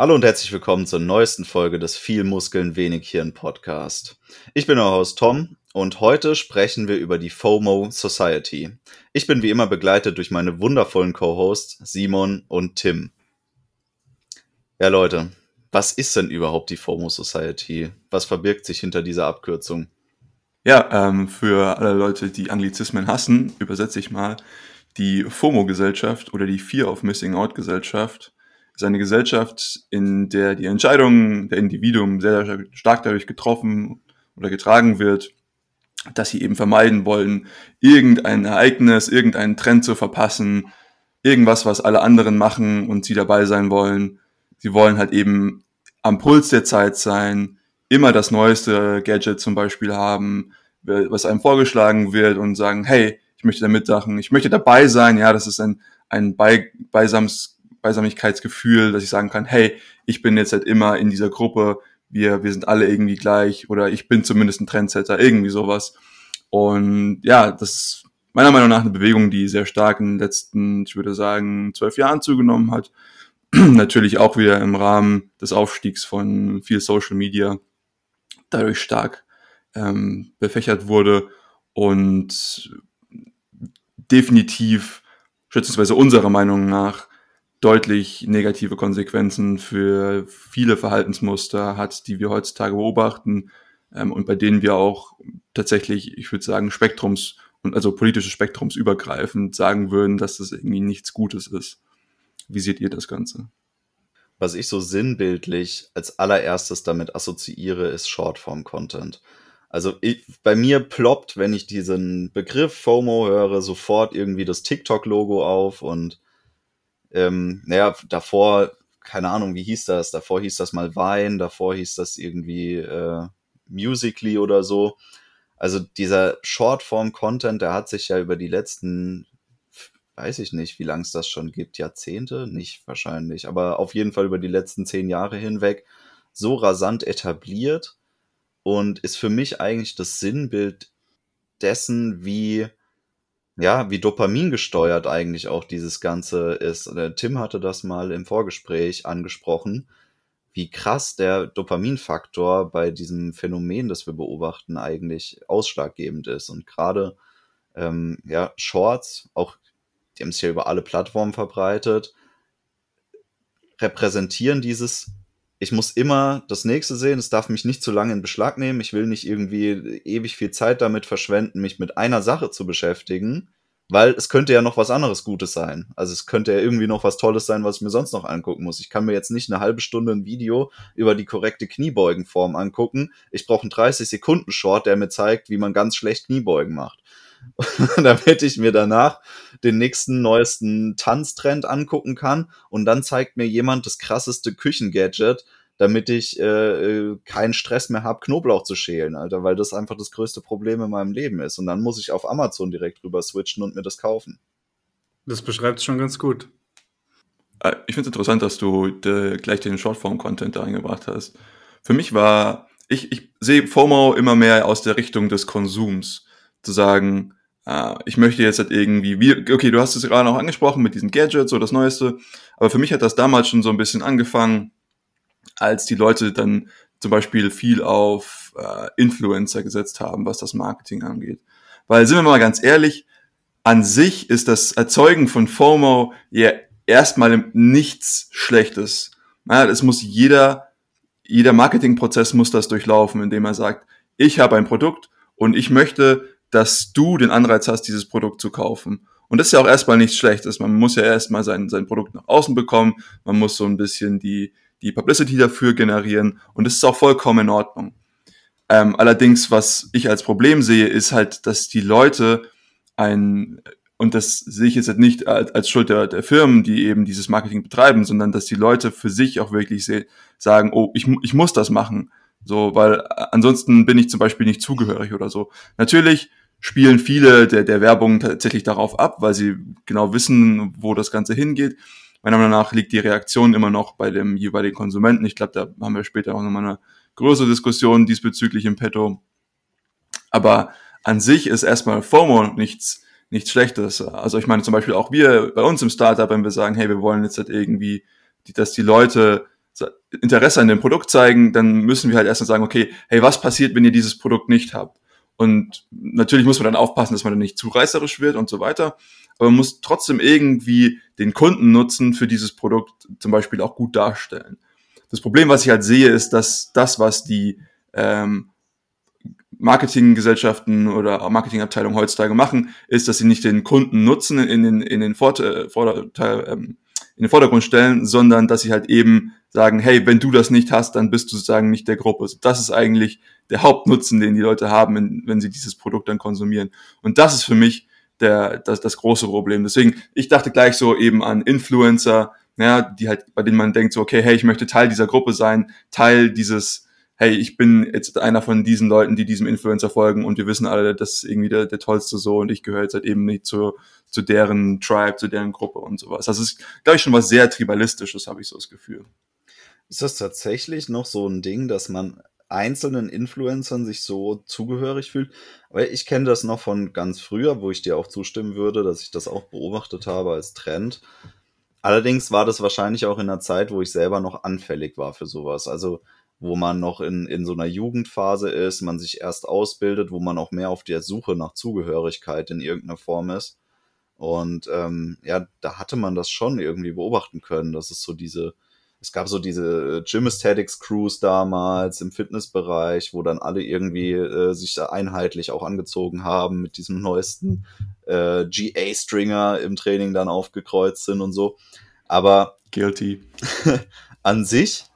Hallo und herzlich willkommen zur neuesten Folge des Viel Muskeln, wenig Hirn Podcast. Ich bin euer Host Tom und heute sprechen wir über die FOMO Society. Ich bin wie immer begleitet durch meine wundervollen Co-Hosts Simon und Tim. Ja Leute, was ist denn überhaupt die FOMO Society? Was verbirgt sich hinter dieser Abkürzung? Ja, ähm, für alle Leute, die Anglizismen hassen, übersetze ich mal die FOMO-Gesellschaft oder die Fear of Missing Out-Gesellschaft ist eine Gesellschaft, in der die Entscheidungen der Individuen sehr, sehr stark dadurch getroffen oder getragen wird, dass sie eben vermeiden wollen, irgendein Ereignis, irgendeinen Trend zu verpassen, irgendwas, was alle anderen machen und sie dabei sein wollen. Sie wollen halt eben am Puls der Zeit sein, immer das neueste Gadget zum Beispiel haben, was einem vorgeschlagen wird und sagen, hey, ich möchte da mitmachen, ich möchte dabei sein, ja, das ist ein, ein Be Beisams Beisamigkeitsgefühl, dass ich sagen kann, hey, ich bin jetzt halt immer in dieser Gruppe, wir, wir sind alle irgendwie gleich oder ich bin zumindest ein Trendsetter, irgendwie sowas. Und ja, das ist meiner Meinung nach eine Bewegung, die sehr stark in den letzten, ich würde sagen, zwölf Jahren zugenommen hat. Natürlich auch wieder im Rahmen des Aufstiegs von viel Social Media dadurch stark ähm, befächert wurde und definitiv, schätzungsweise unserer Meinung nach, deutlich negative Konsequenzen für viele Verhaltensmuster hat, die wir heutzutage beobachten ähm, und bei denen wir auch tatsächlich, ich würde sagen, Spektrums und also politisches Spektrums übergreifend sagen würden, dass das irgendwie nichts Gutes ist. Wie seht ihr das Ganze? Was ich so sinnbildlich als allererstes damit assoziiere, ist Shortform-Content. Also ich, bei mir ploppt, wenn ich diesen Begriff FOMO höre, sofort irgendwie das TikTok-Logo auf und ähm, naja, davor, keine Ahnung, wie hieß das? Davor hieß das mal Vine, davor hieß das irgendwie äh, Musically oder so. Also dieser Shortform-Content, der hat sich ja über die letzten, weiß ich nicht, wie lange es das schon gibt, Jahrzehnte, nicht wahrscheinlich, aber auf jeden Fall über die letzten zehn Jahre hinweg so rasant etabliert und ist für mich eigentlich das Sinnbild dessen, wie ja, wie Dopamin gesteuert eigentlich auch dieses Ganze ist. Der Tim hatte das mal im Vorgespräch angesprochen, wie krass der Dopaminfaktor bei diesem Phänomen, das wir beobachten, eigentlich ausschlaggebend ist. Und gerade ähm, ja, Shorts, auch die haben es ja über alle Plattformen verbreitet, repräsentieren dieses, ich muss immer das nächste sehen, es darf mich nicht zu lange in Beschlag nehmen, ich will nicht irgendwie ewig viel Zeit damit verschwenden, mich mit einer Sache zu beschäftigen, weil es könnte ja noch was anderes Gutes sein. Also es könnte ja irgendwie noch was Tolles sein, was ich mir sonst noch angucken muss. Ich kann mir jetzt nicht eine halbe Stunde ein Video über die korrekte Kniebeugenform angucken. Ich brauche einen 30 Sekunden Short, der mir zeigt, wie man ganz schlecht Kniebeugen macht. damit ich mir danach den nächsten neuesten Tanztrend angucken kann und dann zeigt mir jemand das krasseste Küchengadget, damit ich äh, äh, keinen Stress mehr habe, Knoblauch zu schälen, Alter, weil das einfach das größte Problem in meinem Leben ist. Und dann muss ich auf Amazon direkt rüber switchen und mir das kaufen. Das beschreibt es schon ganz gut. Äh, ich finde es interessant, dass du de, gleich den Shortform-Content da eingebracht hast. Für mich war, ich, ich sehe FOMO immer mehr aus der Richtung des Konsums. Zu sagen, äh, ich möchte jetzt halt irgendwie, wie, okay, du hast es gerade auch angesprochen mit diesen Gadgets, so das Neueste, aber für mich hat das damals schon so ein bisschen angefangen, als die Leute dann zum Beispiel viel auf äh, Influencer gesetzt haben, was das Marketing angeht. Weil, sind wir mal ganz ehrlich, an sich ist das Erzeugen von FOMO ja erstmal nichts Schlechtes. Ja, es muss jeder, jeder Marketingprozess muss das durchlaufen, indem er sagt, ich habe ein Produkt und ich möchte, dass du den Anreiz hast, dieses Produkt zu kaufen. Und das ist ja auch erstmal nichts Schlechtes. Man muss ja erstmal sein, sein Produkt nach außen bekommen. Man muss so ein bisschen die, die Publicity dafür generieren und das ist auch vollkommen in Ordnung. Ähm, allerdings, was ich als Problem sehe, ist halt, dass die Leute ein, und das sehe ich jetzt halt nicht als, Schuld der, der Firmen, die eben dieses Marketing betreiben, sondern dass die Leute für sich auch wirklich sagen, oh, ich, ich muss das machen. So, weil ansonsten bin ich zum Beispiel nicht zugehörig oder so. Natürlich spielen viele der, der Werbung tatsächlich darauf ab, weil sie genau wissen, wo das Ganze hingeht. Meiner Meinung nach liegt die Reaktion immer noch bei dem jeweiligen Konsumenten. Ich glaube, da haben wir später auch nochmal eine größere Diskussion diesbezüglich im Petto. Aber an sich ist erstmal FOMO nichts, nichts Schlechtes. Also ich meine zum Beispiel auch wir bei uns im Startup, wenn wir sagen, hey, wir wollen jetzt halt irgendwie, dass die Leute Interesse an dem Produkt zeigen, dann müssen wir halt erstmal sagen, okay, hey, was passiert, wenn ihr dieses Produkt nicht habt? Und natürlich muss man dann aufpassen, dass man dann nicht zu reißerisch wird und so weiter. Aber man muss trotzdem irgendwie den Kundennutzen für dieses Produkt zum Beispiel auch gut darstellen. Das Problem, was ich halt sehe, ist, dass das, was die ähm, Marketinggesellschaften oder Marketingabteilungen heutzutage machen, ist, dass sie nicht den Kundennutzen in den, in den, Vorteil, Vorteil, ähm, in den Vordergrund stellen, sondern dass sie halt eben sagen, hey, wenn du das nicht hast, dann bist du sozusagen nicht der Gruppe. Das ist eigentlich der Hauptnutzen, den die Leute haben, wenn sie dieses Produkt dann konsumieren. Und das ist für mich der, das, das große Problem. Deswegen, ich dachte gleich so eben an Influencer, ja, die halt, bei denen man denkt so, okay, hey, ich möchte Teil dieser Gruppe sein, Teil dieses, hey, ich bin jetzt einer von diesen Leuten, die diesem Influencer folgen und wir wissen alle, das ist irgendwie der, der tollste so und ich gehöre jetzt halt eben nicht zu, zu deren Tribe, zu deren Gruppe und sowas. Das ist, glaube ich, schon was sehr Tribalistisches, habe ich so das Gefühl. Ist das tatsächlich noch so ein Ding, dass man einzelnen Influencern sich so zugehörig fühlt? Aber ich kenne das noch von ganz früher, wo ich dir auch zustimmen würde, dass ich das auch beobachtet habe als Trend. Allerdings war das wahrscheinlich auch in einer Zeit, wo ich selber noch anfällig war für sowas. Also wo man noch in, in so einer Jugendphase ist, man sich erst ausbildet, wo man auch mehr auf der Suche nach Zugehörigkeit in irgendeiner Form ist. Und ähm, ja, da hatte man das schon irgendwie beobachten können, dass es so diese, es gab so diese äh, Gym Aesthetics Crews damals im Fitnessbereich, wo dann alle irgendwie äh, sich einheitlich auch angezogen haben mit diesem neuesten äh, GA-Stringer im Training dann aufgekreuzt sind und so. Aber Guilty. an sich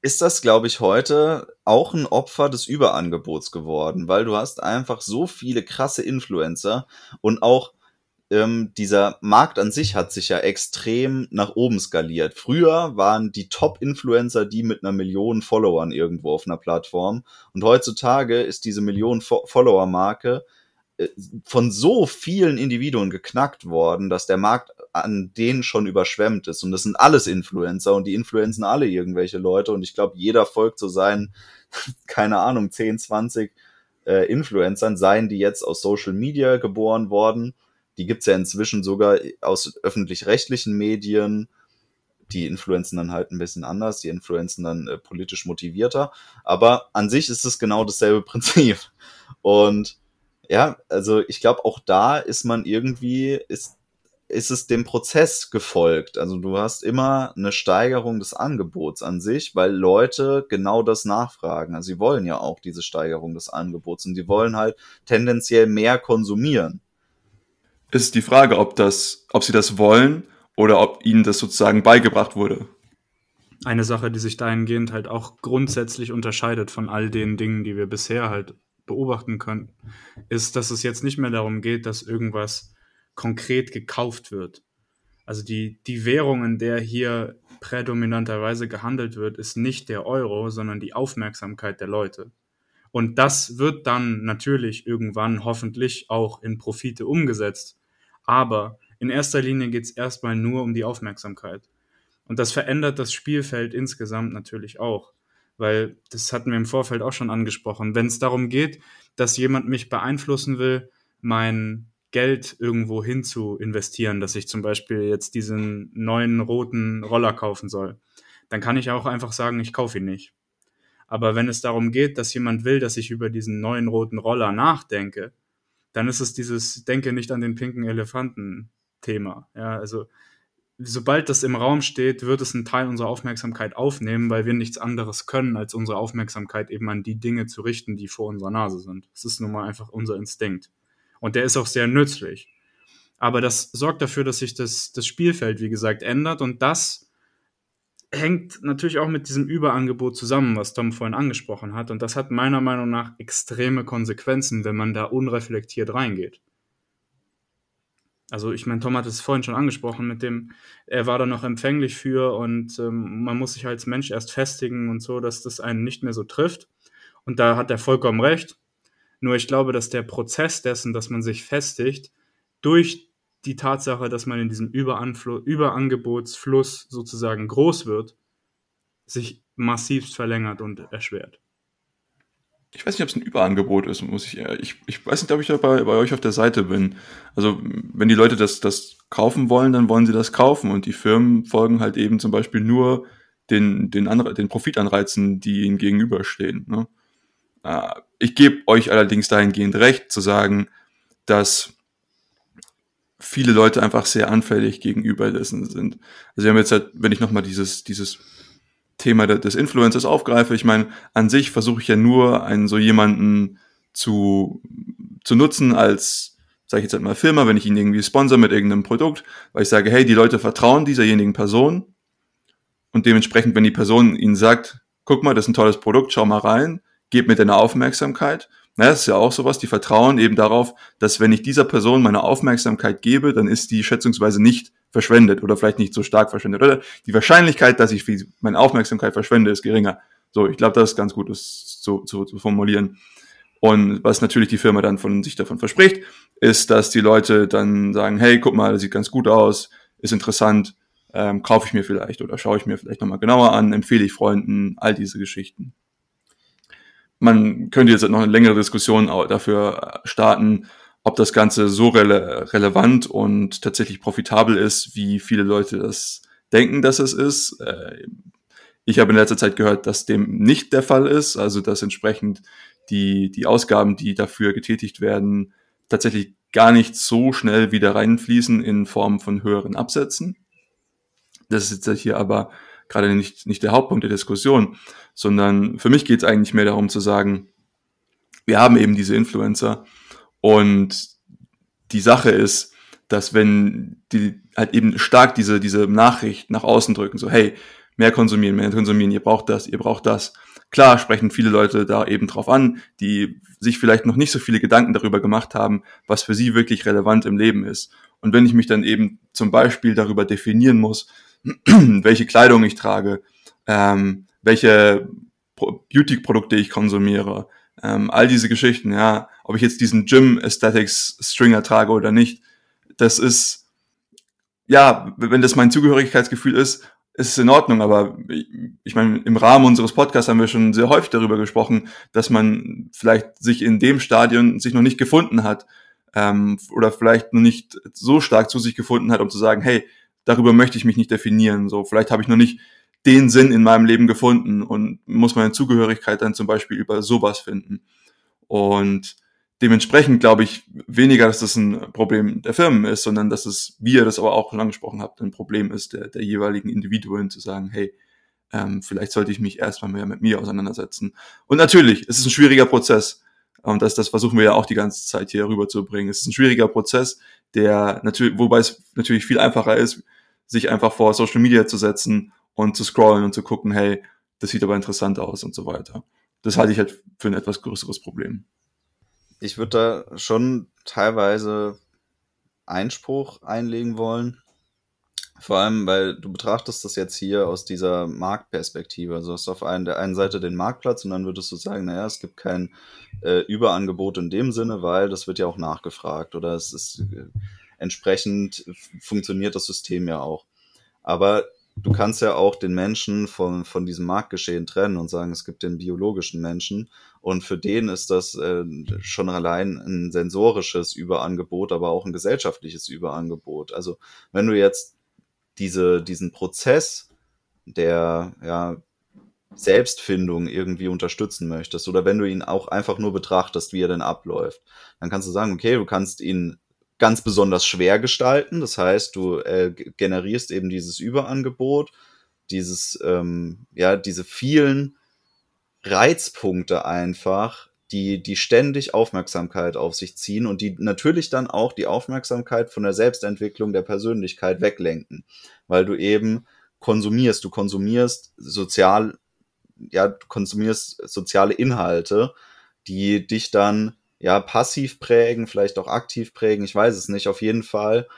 ist das, glaube ich, heute auch ein Opfer des Überangebots geworden, weil du hast einfach so viele krasse Influencer und auch ähm, dieser Markt an sich hat sich ja extrem nach oben skaliert. Früher waren die Top-Influencer die mit einer Million Followern irgendwo auf einer Plattform. Und heutzutage ist diese Million Follower-Marke äh, von so vielen Individuen geknackt worden, dass der Markt an denen schon überschwemmt ist. Und das sind alles Influencer und die influenzen alle irgendwelche Leute. Und ich glaube, jeder folgt so seinen, keine Ahnung, 10, 20 äh, Influencern, seien die jetzt aus Social Media geboren worden die gibt's ja inzwischen sogar aus öffentlich-rechtlichen Medien. Die influenzen dann halt ein bisschen anders, die influenzen dann äh, politisch motivierter. Aber an sich ist es genau dasselbe Prinzip. Und ja, also ich glaube, auch da ist man irgendwie, ist, ist es dem Prozess gefolgt. Also du hast immer eine Steigerung des Angebots an sich, weil Leute genau das nachfragen. Also sie wollen ja auch diese Steigerung des Angebots und die wollen halt tendenziell mehr konsumieren ist die Frage, ob das, ob sie das wollen oder ob ihnen das sozusagen beigebracht wurde. Eine Sache, die sich dahingehend halt auch grundsätzlich unterscheidet von all den Dingen, die wir bisher halt beobachten können, ist, dass es jetzt nicht mehr darum geht, dass irgendwas konkret gekauft wird. Also die, die Währung, in der hier prädominanterweise gehandelt wird, ist nicht der Euro, sondern die Aufmerksamkeit der Leute. Und das wird dann natürlich irgendwann hoffentlich auch in Profite umgesetzt. Aber in erster Linie geht es erstmal nur um die Aufmerksamkeit. Und das verändert das Spielfeld insgesamt natürlich auch. Weil das hatten wir im Vorfeld auch schon angesprochen. Wenn es darum geht, dass jemand mich beeinflussen will, mein Geld irgendwo hin zu investieren, dass ich zum Beispiel jetzt diesen neuen roten Roller kaufen soll, dann kann ich auch einfach sagen, ich kaufe ihn nicht. Aber wenn es darum geht, dass jemand will, dass ich über diesen neuen roten Roller nachdenke, dann ist es dieses Denke nicht an den pinken Elefanten Thema. Ja, also sobald das im Raum steht, wird es einen Teil unserer Aufmerksamkeit aufnehmen, weil wir nichts anderes können, als unsere Aufmerksamkeit eben an die Dinge zu richten, die vor unserer Nase sind. Das ist nun mal einfach unser Instinkt. Und der ist auch sehr nützlich. Aber das sorgt dafür, dass sich das, das Spielfeld, wie gesagt, ändert und das hängt natürlich auch mit diesem Überangebot zusammen, was Tom vorhin angesprochen hat. Und das hat meiner Meinung nach extreme Konsequenzen, wenn man da unreflektiert reingeht. Also ich meine, Tom hat es vorhin schon angesprochen mit dem, er war da noch empfänglich für und ähm, man muss sich als Mensch erst festigen und so, dass das einen nicht mehr so trifft. Und da hat er vollkommen recht. Nur ich glaube, dass der Prozess dessen, dass man sich festigt, durch die Tatsache, dass man in diesem Überangebotsfluss sozusagen groß wird, sich massivst verlängert und erschwert. Ich weiß nicht, ob es ein Überangebot ist, muss ich, ich, ich weiß nicht, ob ich da bei, bei euch auf der Seite bin. Also, wenn die Leute das, das kaufen wollen, dann wollen sie das kaufen und die Firmen folgen halt eben zum Beispiel nur den, den, den Profitanreizen, die ihnen gegenüberstehen. Ne? Äh, ich gebe euch allerdings dahingehend recht, zu sagen, dass viele Leute einfach sehr anfällig gegenüber dessen sind. Also wir haben jetzt halt, wenn ich nochmal dieses, dieses Thema des Influencers aufgreife, ich meine, an sich versuche ich ja nur, einen so jemanden zu, zu nutzen als, sage ich jetzt halt mal Firma, wenn ich ihn irgendwie sponsor mit irgendeinem Produkt, weil ich sage, hey, die Leute vertrauen dieserjenigen Person und dementsprechend, wenn die Person ihnen sagt, guck mal, das ist ein tolles Produkt, schau mal rein, gib mir deine Aufmerksamkeit. Na, das ist ja auch sowas, die vertrauen eben darauf, dass wenn ich dieser Person meine Aufmerksamkeit gebe, dann ist die schätzungsweise nicht verschwendet oder vielleicht nicht so stark verschwendet. Oder die Wahrscheinlichkeit, dass ich meine Aufmerksamkeit verschwende, ist geringer. So, ich glaube, das ist ganz gut, das zu, zu, zu formulieren. Und was natürlich die Firma dann von sich davon verspricht, ist, dass die Leute dann sagen, hey, guck mal, das sieht ganz gut aus, ist interessant, ähm, kaufe ich mir vielleicht oder schaue ich mir vielleicht nochmal genauer an, empfehle ich Freunden, all diese Geschichten. Man könnte jetzt noch eine längere Diskussion dafür starten, ob das Ganze so rele relevant und tatsächlich profitabel ist, wie viele Leute das denken, dass es ist. Äh, ich habe in letzter Zeit gehört, dass dem nicht der Fall ist, also dass entsprechend die, die Ausgaben, die dafür getätigt werden, tatsächlich gar nicht so schnell wieder reinfließen in Form von höheren Absätzen. Das ist jetzt hier aber gerade nicht, nicht der Hauptpunkt der Diskussion, sondern für mich geht es eigentlich mehr darum zu sagen, wir haben eben diese Influencer und die Sache ist, dass wenn die halt eben stark diese, diese Nachricht nach außen drücken, so hey, mehr konsumieren, mehr konsumieren, ihr braucht das, ihr braucht das. Klar sprechen viele Leute da eben drauf an, die sich vielleicht noch nicht so viele Gedanken darüber gemacht haben, was für sie wirklich relevant im Leben ist. Und wenn ich mich dann eben zum Beispiel darüber definieren muss, welche Kleidung ich trage, ähm, welche Beauty-Produkte ich konsumiere, ähm, all diese Geschichten, ja, ob ich jetzt diesen Gym Aesthetics Stringer trage oder nicht, das ist, ja, wenn das mein Zugehörigkeitsgefühl ist, ist es in Ordnung, aber ich, meine, im Rahmen unseres Podcasts haben wir schon sehr häufig darüber gesprochen, dass man vielleicht sich in dem Stadion sich noch nicht gefunden hat ähm, oder vielleicht noch nicht so stark zu sich gefunden hat, um zu sagen, hey, darüber möchte ich mich nicht definieren. So, vielleicht habe ich noch nicht den Sinn in meinem Leben gefunden und muss meine Zugehörigkeit dann zum Beispiel über sowas finden. Und dementsprechend glaube ich weniger, dass das ein Problem der Firmen ist, sondern dass es, wie ihr das aber auch schon angesprochen habt, ein Problem ist der, der jeweiligen Individuen zu sagen, hey, ähm, vielleicht sollte ich mich erstmal mehr mit mir auseinandersetzen. Und natürlich, es ist ein schwieriger Prozess. Und das, das versuchen wir ja auch die ganze Zeit hier rüberzubringen. Es ist ein schwieriger Prozess, der natürlich, wobei es natürlich viel einfacher ist, sich einfach vor Social Media zu setzen und zu scrollen und zu gucken, hey, das sieht aber interessant aus und so weiter. Das halte ich halt für ein etwas größeres Problem. Ich würde da schon teilweise Einspruch einlegen wollen. Vor allem, weil du betrachtest das jetzt hier aus dieser Marktperspektive. Also hast du auf einen, der einen Seite den Marktplatz und dann würdest du sagen, naja, es gibt kein äh, Überangebot in dem Sinne, weil das wird ja auch nachgefragt oder es ist äh, entsprechend funktioniert das System ja auch. Aber du kannst ja auch den Menschen von, von diesem Marktgeschehen trennen und sagen, es gibt den biologischen Menschen und für den ist das äh, schon allein ein sensorisches Überangebot, aber auch ein gesellschaftliches Überangebot. Also wenn du jetzt diese, diesen Prozess der ja, Selbstfindung irgendwie unterstützen möchtest oder wenn du ihn auch einfach nur betrachtest, wie er denn abläuft, dann kannst du sagen, okay, du kannst ihn ganz besonders schwer gestalten. Das heißt, du äh, generierst eben dieses Überangebot, dieses, ähm, ja, diese vielen Reizpunkte einfach, die, die ständig Aufmerksamkeit auf sich ziehen und die natürlich dann auch die Aufmerksamkeit von der Selbstentwicklung der Persönlichkeit weglenken, weil du eben konsumierst, du konsumierst sozial, ja, du konsumierst soziale Inhalte, die dich dann ja, passiv prägen, vielleicht auch aktiv prägen, ich weiß es nicht. Auf jeden Fall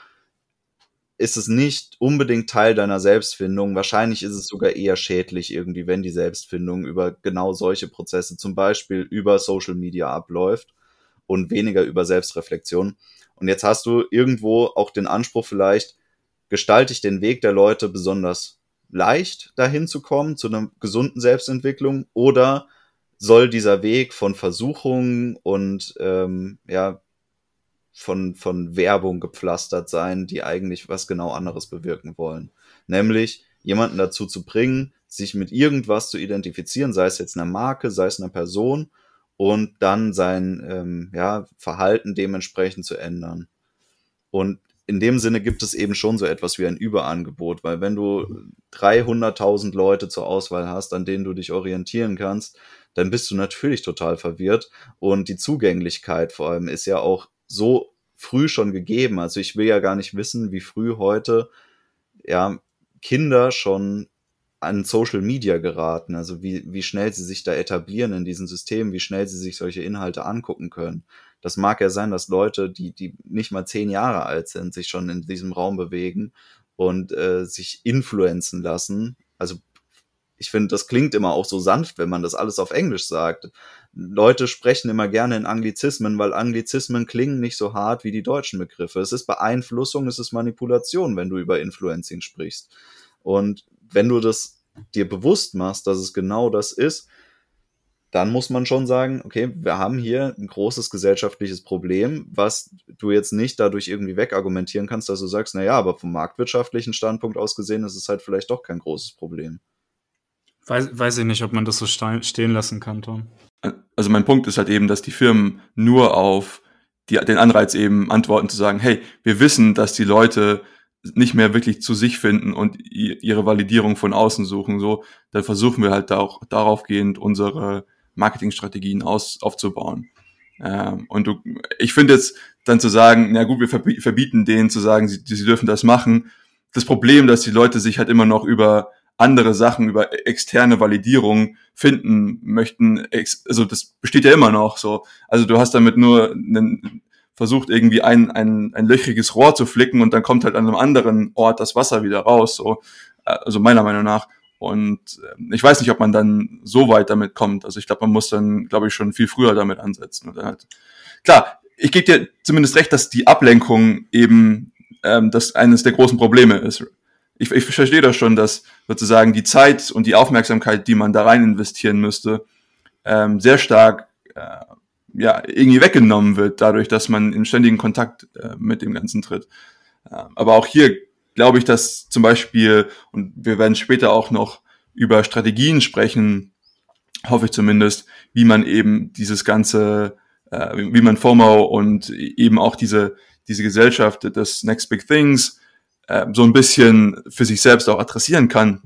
ist es nicht unbedingt Teil deiner Selbstfindung. Wahrscheinlich ist es sogar eher schädlich irgendwie, wenn die Selbstfindung über genau solche Prozesse, zum Beispiel über Social Media abläuft und weniger über Selbstreflexion. Und jetzt hast du irgendwo auch den Anspruch vielleicht, gestalte ich den Weg der Leute besonders leicht dahin zu kommen, zu einer gesunden Selbstentwicklung oder soll dieser Weg von Versuchungen und ähm, ja von, von Werbung gepflastert sein, die eigentlich was genau anderes bewirken wollen. Nämlich jemanden dazu zu bringen, sich mit irgendwas zu identifizieren, sei es jetzt eine Marke, sei es eine Person und dann sein ähm, ja, Verhalten dementsprechend zu ändern. Und in dem Sinne gibt es eben schon so etwas wie ein Überangebot, weil wenn du 300.000 Leute zur Auswahl hast, an denen du dich orientieren kannst, dann bist du natürlich total verwirrt und die Zugänglichkeit vor allem ist ja auch so früh schon gegeben. Also ich will ja gar nicht wissen, wie früh heute ja Kinder schon an Social Media geraten, also wie, wie schnell sie sich da etablieren in diesen Systemen, wie schnell sie sich solche Inhalte angucken können. Das mag ja sein, dass Leute, die, die nicht mal zehn Jahre alt sind, sich schon in diesem Raum bewegen und äh, sich influenzen lassen. Also ich finde, das klingt immer auch so sanft, wenn man das alles auf Englisch sagt. Leute sprechen immer gerne in Anglizismen, weil Anglizismen klingen nicht so hart wie die deutschen Begriffe. Es ist Beeinflussung, es ist Manipulation, wenn du über Influencing sprichst. Und wenn du das dir bewusst machst, dass es genau das ist, dann muss man schon sagen, okay, wir haben hier ein großes gesellschaftliches Problem, was du jetzt nicht dadurch irgendwie wegargumentieren kannst, dass du sagst, na ja, aber vom marktwirtschaftlichen Standpunkt aus gesehen ist es halt vielleicht doch kein großes Problem. Weiß, weiß ich nicht, ob man das so stehen lassen kann, Tom. Also mein Punkt ist halt eben, dass die Firmen nur auf die, den Anreiz eben antworten zu sagen, hey, wir wissen, dass die Leute nicht mehr wirklich zu sich finden und ihre Validierung von außen suchen, so, dann versuchen wir halt auch daraufgehend unsere Marketingstrategien aus, aufzubauen. Ähm, und du, ich finde jetzt dann zu sagen, na gut, wir verbieten denen zu sagen, sie, sie dürfen das machen. Das Problem, dass die Leute sich halt immer noch über andere Sachen, über externe Validierung finden möchten, also das besteht ja immer noch so. Also du hast damit nur einen, versucht irgendwie ein, ein, ein löchriges Rohr zu flicken und dann kommt halt an einem anderen Ort das Wasser wieder raus, so, äh, also meiner Meinung nach. Und äh, ich weiß nicht, ob man dann so weit damit kommt. Also ich glaube, man muss dann, glaube ich, schon viel früher damit ansetzen. Oder halt. Klar, ich gebe dir zumindest recht, dass die Ablenkung eben ähm, das eines der großen Probleme ist. Ich, ich verstehe das schon, dass sozusagen die Zeit und die Aufmerksamkeit, die man da rein investieren müsste, ähm, sehr stark äh, ja, irgendwie weggenommen wird, dadurch, dass man in ständigen Kontakt äh, mit dem Ganzen tritt. Äh, aber auch hier glaube ich, dass zum Beispiel, und wir werden später auch noch über Strategien sprechen, hoffe ich zumindest, wie man eben dieses ganze, äh, wie man FOMO und eben auch diese, diese Gesellschaft des Next Big Things äh, so ein bisschen für sich selbst auch adressieren kann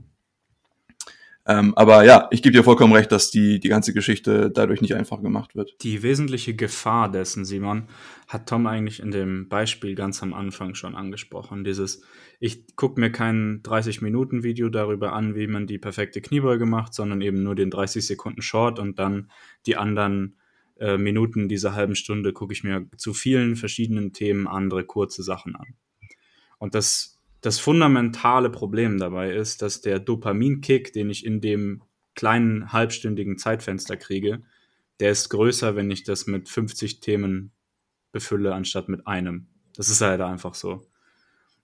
ähm, aber ja, ich gebe dir vollkommen recht, dass die, die ganze Geschichte dadurch nicht einfach gemacht wird. Die wesentliche Gefahr dessen, Simon, hat Tom eigentlich in dem Beispiel ganz am Anfang schon angesprochen. Dieses, ich gucke mir kein 30-Minuten-Video darüber an, wie man die perfekte Kniebeuge macht, sondern eben nur den 30 Sekunden Short und dann die anderen äh, Minuten dieser halben Stunde gucke ich mir zu vielen verschiedenen Themen andere kurze Sachen an. Und das das fundamentale Problem dabei ist, dass der Dopaminkick, den ich in dem kleinen halbstündigen Zeitfenster kriege, der ist größer, wenn ich das mit 50 Themen befülle, anstatt mit einem. Das ist halt einfach so.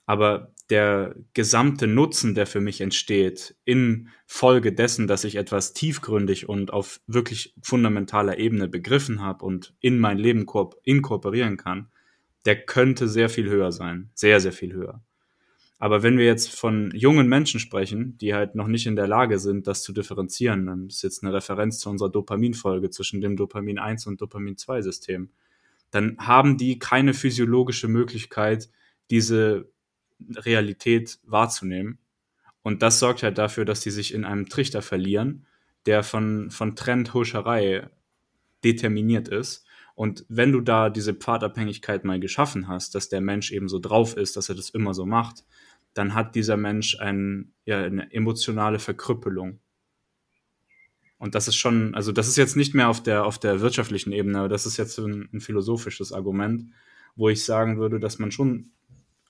Aber der gesamte Nutzen, der für mich entsteht, in Folge dessen, dass ich etwas tiefgründig und auf wirklich fundamentaler Ebene begriffen habe und in mein Leben inkorporieren kann, der könnte sehr viel höher sein. Sehr, sehr viel höher. Aber wenn wir jetzt von jungen Menschen sprechen, die halt noch nicht in der Lage sind, das zu differenzieren, dann ist jetzt eine Referenz zu unserer Dopaminfolge zwischen dem Dopamin 1 und Dopamin 2 System, dann haben die keine physiologische Möglichkeit, diese Realität wahrzunehmen. Und das sorgt halt dafür, dass die sich in einem Trichter verlieren, der von, von Trendhuscherei determiniert ist. Und wenn du da diese Pfadabhängigkeit mal geschaffen hast, dass der Mensch eben so drauf ist, dass er das immer so macht, dann hat dieser Mensch ein, ja, eine emotionale Verkrüppelung. Und das ist schon, also das ist jetzt nicht mehr auf der, auf der wirtschaftlichen Ebene, aber das ist jetzt ein, ein philosophisches Argument, wo ich sagen würde, dass man schon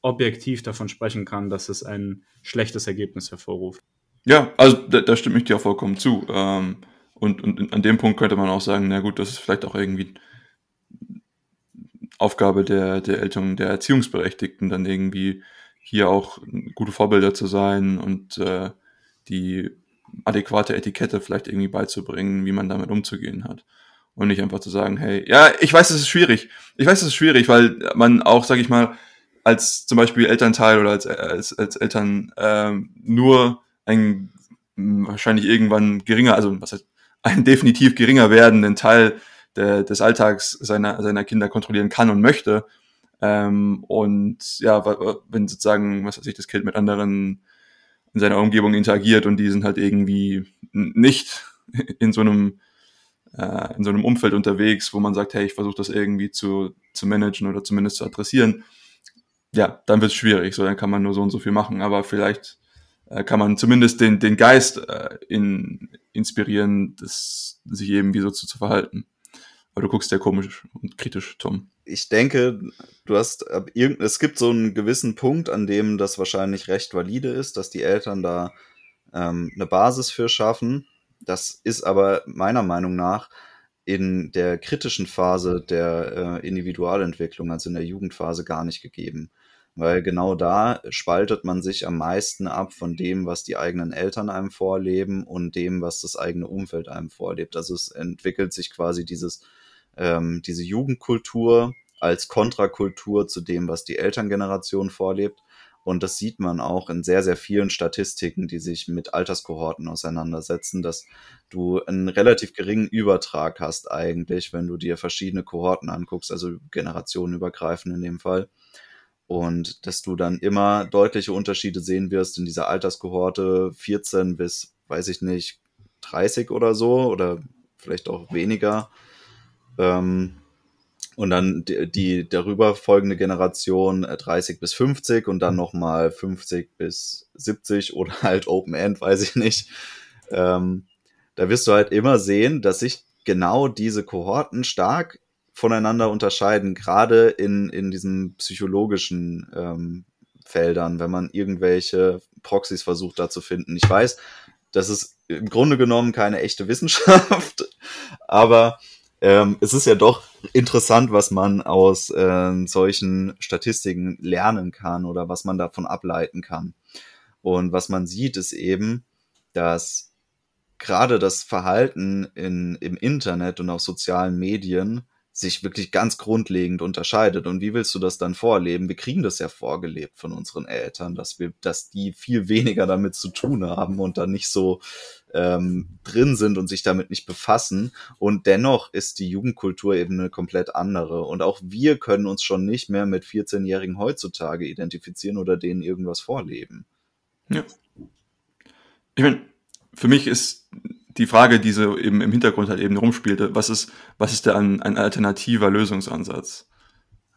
objektiv davon sprechen kann, dass es ein schlechtes Ergebnis hervorruft. Ja, also da, da stimme ich dir auch vollkommen zu. Ähm, und, und an dem Punkt könnte man auch sagen, na gut, das ist vielleicht auch irgendwie Aufgabe der, der Eltern, der Erziehungsberechtigten, dann irgendwie hier auch gute Vorbilder zu sein und äh, die adäquate Etikette vielleicht irgendwie beizubringen, wie man damit umzugehen hat. Und nicht einfach zu sagen, hey, ja, ich weiß, es ist schwierig. Ich weiß, es ist schwierig, weil man auch, sag ich mal, als zum Beispiel Elternteil oder als, als, als Eltern ähm, nur ein, wahrscheinlich irgendwann geringer, also was heißt, einen definitiv geringer werdenden Teil de, des Alltags seiner, seiner Kinder kontrollieren kann und möchte. Ähm, und ja, wenn sozusagen, was weiß ich, das Kind mit anderen in seiner Umgebung interagiert und die sind halt irgendwie nicht in so einem äh, in so einem Umfeld unterwegs, wo man sagt, hey, ich versuche das irgendwie zu, zu managen oder zumindest zu adressieren, ja, dann wird es schwierig. So, dann kann man nur so und so viel machen. Aber vielleicht äh, kann man zumindest den, den Geist äh, in, inspirieren, das, sich eben wie so zu, zu verhalten. Aber du guckst ja komisch und kritisch, Tom. Ich denke, du hast, es gibt so einen gewissen Punkt, an dem das wahrscheinlich recht valide ist, dass die Eltern da ähm, eine Basis für schaffen. Das ist aber meiner Meinung nach in der kritischen Phase der äh, Individualentwicklung, also in der Jugendphase, gar nicht gegeben. Weil genau da spaltet man sich am meisten ab von dem, was die eigenen Eltern einem vorleben und dem, was das eigene Umfeld einem vorlebt. Also es entwickelt sich quasi dieses, ähm, diese Jugendkultur als Kontrakultur zu dem, was die Elterngeneration vorlebt. Und das sieht man auch in sehr, sehr vielen Statistiken, die sich mit Alterskohorten auseinandersetzen, dass du einen relativ geringen Übertrag hast eigentlich, wenn du dir verschiedene Kohorten anguckst, also generationenübergreifend in dem Fall. Und dass du dann immer deutliche Unterschiede sehen wirst in dieser Alterskohorte 14 bis, weiß ich nicht, 30 oder so oder vielleicht auch weniger. Ähm, und dann die, die darüber folgende Generation 30 äh, bis 50 und dann nochmal 50 bis 70 oder halt Open End, weiß ich nicht. Ähm, da wirst du halt immer sehen, dass sich genau diese Kohorten stark voneinander unterscheiden, gerade in, in diesen psychologischen ähm, Feldern, wenn man irgendwelche Proxys versucht da zu finden. Ich weiß, das ist im Grunde genommen keine echte Wissenschaft, aber ähm, es ist ja doch interessant, was man aus äh, solchen Statistiken lernen kann oder was man davon ableiten kann. Und was man sieht, ist eben, dass gerade das Verhalten in, im Internet und auf sozialen Medien sich wirklich ganz grundlegend unterscheidet. Und wie willst du das dann vorleben? Wir kriegen das ja vorgelebt von unseren Eltern, dass wir, dass die viel weniger damit zu tun haben und dann nicht so ähm, drin sind und sich damit nicht befassen. Und dennoch ist die Jugendkultur eben eine komplett andere. Und auch wir können uns schon nicht mehr mit 14-Jährigen heutzutage identifizieren oder denen irgendwas vorleben. Ja. Ich meine, für mich ist die Frage, die so eben im Hintergrund halt eben rumspielte, was ist, was ist da ein, ein alternativer Lösungsansatz?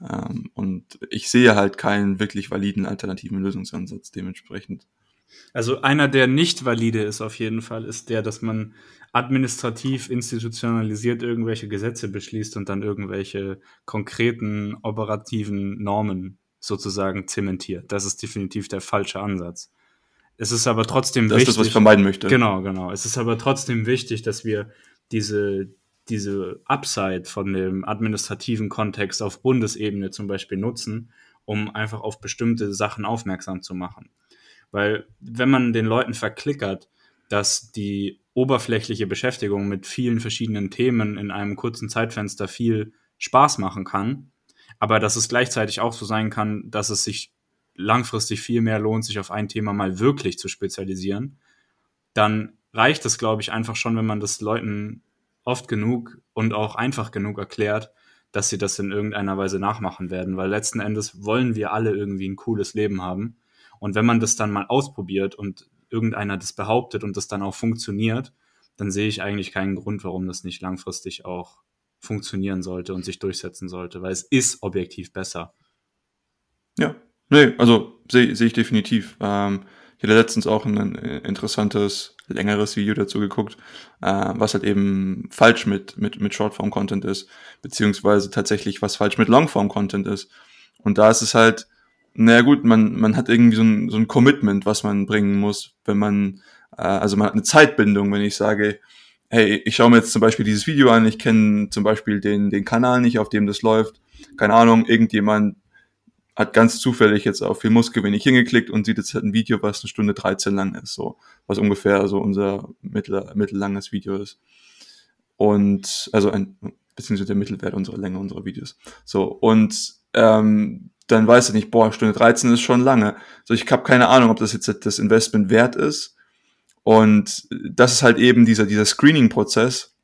Ähm, und ich sehe halt keinen wirklich validen alternativen Lösungsansatz dementsprechend. Also einer, der nicht valide ist auf jeden Fall, ist der, dass man administrativ institutionalisiert irgendwelche Gesetze beschließt und dann irgendwelche konkreten operativen Normen sozusagen zementiert. Das ist definitiv der falsche Ansatz. Es ist aber trotzdem das wichtig. Das ist das, was ich vermeiden möchte. Genau, genau. Es ist aber trotzdem wichtig, dass wir diese, diese Upside von dem administrativen Kontext auf Bundesebene zum Beispiel nutzen, um einfach auf bestimmte Sachen aufmerksam zu machen. Weil wenn man den Leuten verklickert, dass die oberflächliche Beschäftigung mit vielen verschiedenen Themen in einem kurzen Zeitfenster viel Spaß machen kann, aber dass es gleichzeitig auch so sein kann, dass es sich langfristig viel mehr lohnt, sich auf ein Thema mal wirklich zu spezialisieren, dann reicht es, glaube ich, einfach schon, wenn man das Leuten oft genug und auch einfach genug erklärt, dass sie das in irgendeiner Weise nachmachen werden, weil letzten Endes wollen wir alle irgendwie ein cooles Leben haben. Und wenn man das dann mal ausprobiert und irgendeiner das behauptet und das dann auch funktioniert, dann sehe ich eigentlich keinen Grund, warum das nicht langfristig auch funktionieren sollte und sich durchsetzen sollte, weil es ist objektiv besser. Ja, nee, also sehe seh ich definitiv. Ähm, ich hatte letztens auch ein interessantes, längeres Video dazu geguckt, äh, was halt eben falsch mit, mit, mit Shortform-Content ist, beziehungsweise tatsächlich was falsch mit Longform-Content ist. Und da ist es halt, naja gut, man, man hat irgendwie so ein, so ein Commitment, was man bringen muss, wenn man, äh, also man hat eine Zeitbindung, wenn ich sage, hey, ich schaue mir jetzt zum Beispiel dieses Video an, ich kenne zum Beispiel den, den Kanal nicht, auf dem das läuft, keine Ahnung, irgendjemand hat ganz zufällig jetzt auf viel wenig hingeklickt und sieht jetzt halt ein Video, was eine Stunde 13 lang ist, so, was ungefähr so unser mittel, mittellanges Video ist. Und, also ein, beziehungsweise der Mittelwert unserer Länge unserer Videos. So, und ähm, dann weißt du nicht, boah, Stunde 13 ist schon lange. So, ich habe keine Ahnung, ob das jetzt das Investment wert ist Und das ist halt eben dieser, dieser Screening-Prozess,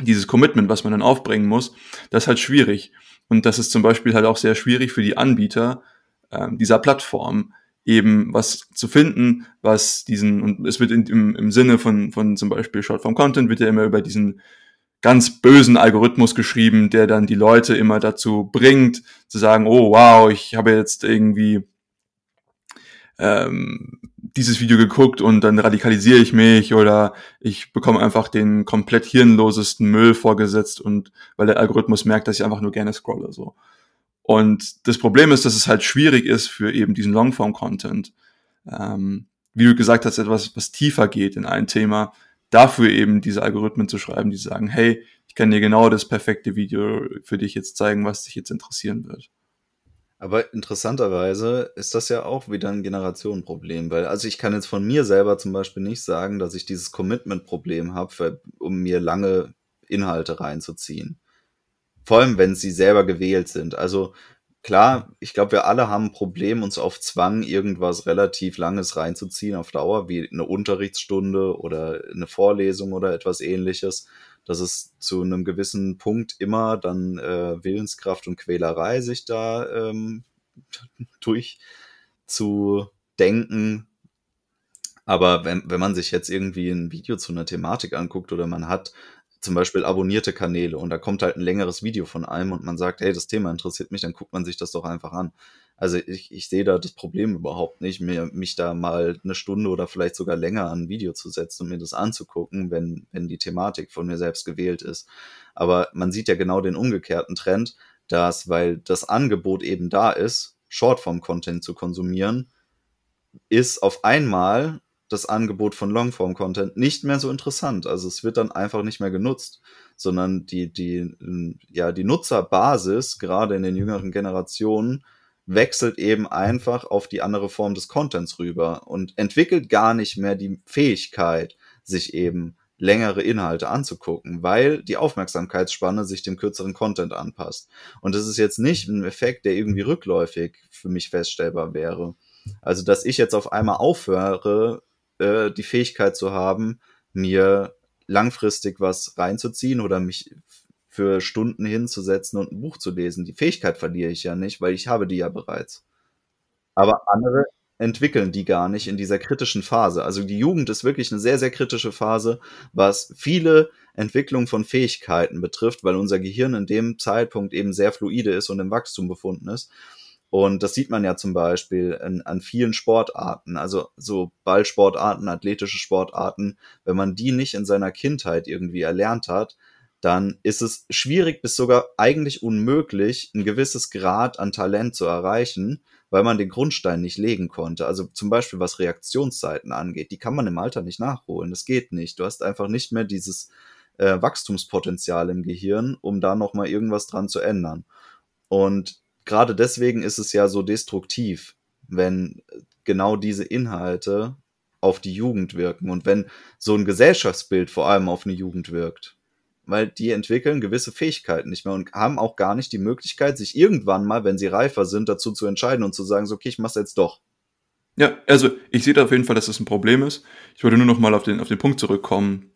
dieses Commitment, was man dann aufbringen muss, das ist halt schwierig. Und das ist zum Beispiel halt auch sehr schwierig für die Anbieter äh, dieser Plattform, eben was zu finden, was diesen, und es wird in, im, im Sinne von, von zum Beispiel Shortform Content, wird ja immer über diesen ganz bösen Algorithmus geschrieben, der dann die Leute immer dazu bringt, zu sagen, oh wow, ich habe jetzt irgendwie ähm, dieses Video geguckt und dann radikalisiere ich mich oder ich bekomme einfach den komplett hirnlosesten Müll vorgesetzt und weil der Algorithmus merkt, dass ich einfach nur gerne scrolle so. Und das Problem ist, dass es halt schwierig ist für eben diesen Longform-Content, ähm, wie du gesagt hast, etwas, was tiefer geht in ein Thema, dafür eben diese Algorithmen zu schreiben, die sagen, hey, ich kann dir genau das perfekte Video für dich jetzt zeigen, was dich jetzt interessieren wird. Aber interessanterweise ist das ja auch wieder ein Generationenproblem, weil also ich kann jetzt von mir selber zum Beispiel nicht sagen, dass ich dieses Commitment-Problem habe, um mir lange Inhalte reinzuziehen. Vor allem, wenn sie selber gewählt sind. Also klar, ich glaube, wir alle haben ein Problem, uns auf Zwang irgendwas relativ Langes reinzuziehen auf Dauer, wie eine Unterrichtsstunde oder eine Vorlesung oder etwas ähnliches dass es zu einem gewissen Punkt immer dann äh, Willenskraft und Quälerei sich da ähm, durch. Aber wenn, wenn man sich jetzt irgendwie ein Video zu einer Thematik anguckt oder man hat zum Beispiel abonnierte Kanäle und da kommt halt ein längeres Video von einem und man sagt, hey, das Thema interessiert mich, dann guckt man sich das doch einfach an. Also ich, ich sehe da das Problem überhaupt nicht, mir, mich da mal eine Stunde oder vielleicht sogar länger an ein Video zu setzen und mir das anzugucken, wenn, wenn die Thematik von mir selbst gewählt ist. Aber man sieht ja genau den umgekehrten Trend, dass, weil das Angebot eben da ist, Shortform-Content zu konsumieren, ist auf einmal das Angebot von Longform-Content nicht mehr so interessant. Also es wird dann einfach nicht mehr genutzt, sondern die, die, ja, die Nutzerbasis, gerade in den jüngeren Generationen, wechselt eben einfach auf die andere Form des Contents rüber und entwickelt gar nicht mehr die Fähigkeit, sich eben längere Inhalte anzugucken, weil die Aufmerksamkeitsspanne sich dem kürzeren Content anpasst. Und das ist jetzt nicht ein Effekt, der irgendwie rückläufig für mich feststellbar wäre. Also, dass ich jetzt auf einmal aufhöre, äh, die Fähigkeit zu haben, mir langfristig was reinzuziehen oder mich für Stunden hinzusetzen und ein Buch zu lesen. Die Fähigkeit verliere ich ja nicht, weil ich habe die ja bereits. Aber andere entwickeln die gar nicht in dieser kritischen Phase. Also die Jugend ist wirklich eine sehr, sehr kritische Phase, was viele Entwicklung von Fähigkeiten betrifft, weil unser Gehirn in dem Zeitpunkt eben sehr fluide ist und im Wachstum befunden ist. Und das sieht man ja zum Beispiel in, an vielen Sportarten, also so Ballsportarten, athletische Sportarten, wenn man die nicht in seiner Kindheit irgendwie erlernt hat, dann ist es schwierig bis sogar eigentlich unmöglich, ein gewisses Grad an Talent zu erreichen, weil man den Grundstein nicht legen konnte. Also zum Beispiel was Reaktionszeiten angeht, die kann man im Alter nicht nachholen. Das geht nicht. Du hast einfach nicht mehr dieses äh, Wachstumspotenzial im Gehirn, um da nochmal irgendwas dran zu ändern. Und gerade deswegen ist es ja so destruktiv, wenn genau diese Inhalte auf die Jugend wirken und wenn so ein Gesellschaftsbild vor allem auf eine Jugend wirkt weil die entwickeln gewisse Fähigkeiten nicht mehr und haben auch gar nicht die Möglichkeit, sich irgendwann mal, wenn sie reifer sind, dazu zu entscheiden und zu sagen, so, okay, ich mach's jetzt doch. Ja, also ich sehe da auf jeden Fall, dass das ein Problem ist. Ich würde nur noch mal auf den, auf den Punkt zurückkommen,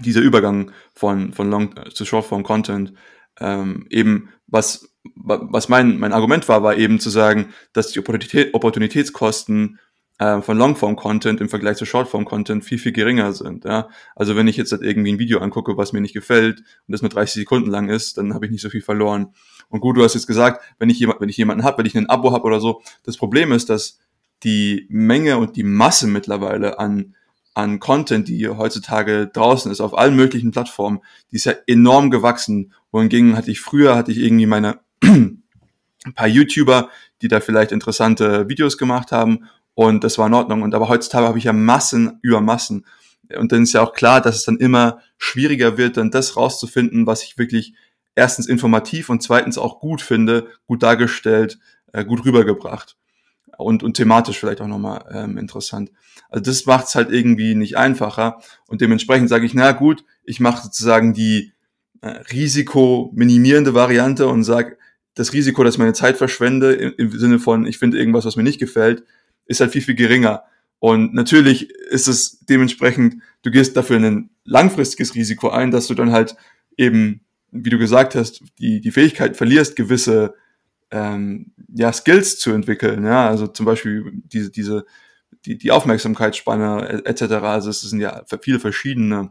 dieser Übergang von, von Long äh, zu Shortform Content, ähm, eben was, was mein, mein Argument war, war eben zu sagen, dass die Opportunität, Opportunitätskosten von Longform-Content im Vergleich zu Shortform-Content viel, viel geringer sind. Ja? Also wenn ich jetzt halt irgendwie ein Video angucke, was mir nicht gefällt und das nur 30 Sekunden lang ist, dann habe ich nicht so viel verloren. Und gut, du hast jetzt gesagt, wenn ich, jemand, wenn ich jemanden habe, wenn ich ein Abo habe oder so, das Problem ist, dass die Menge und die Masse mittlerweile an an Content, die heutzutage draußen ist, auf allen möglichen Plattformen, die ist ja enorm gewachsen. Wohingegen hatte ich früher, hatte ich irgendwie meine ein paar YouTuber, die da vielleicht interessante Videos gemacht haben und das war in Ordnung. Und aber heutzutage habe ich ja Massen über Massen. Und dann ist ja auch klar, dass es dann immer schwieriger wird, dann das rauszufinden, was ich wirklich erstens informativ und zweitens auch gut finde, gut dargestellt, äh, gut rübergebracht. Und, und thematisch vielleicht auch nochmal ähm, interessant. Also das macht es halt irgendwie nicht einfacher. Und dementsprechend sage ich, na gut, ich mache sozusagen die äh, risikominimierende Variante und sage, das Risiko, dass ich meine Zeit verschwende, im, im Sinne von, ich finde irgendwas, was mir nicht gefällt, ist halt viel, viel geringer. Und natürlich ist es dementsprechend, du gehst dafür ein langfristiges Risiko ein, dass du dann halt eben, wie du gesagt hast, die, die Fähigkeit verlierst, gewisse ähm, ja, Skills zu entwickeln. Ja, also zum Beispiel diese, diese, die, die Aufmerksamkeitsspanne etc. Also es sind ja viele verschiedene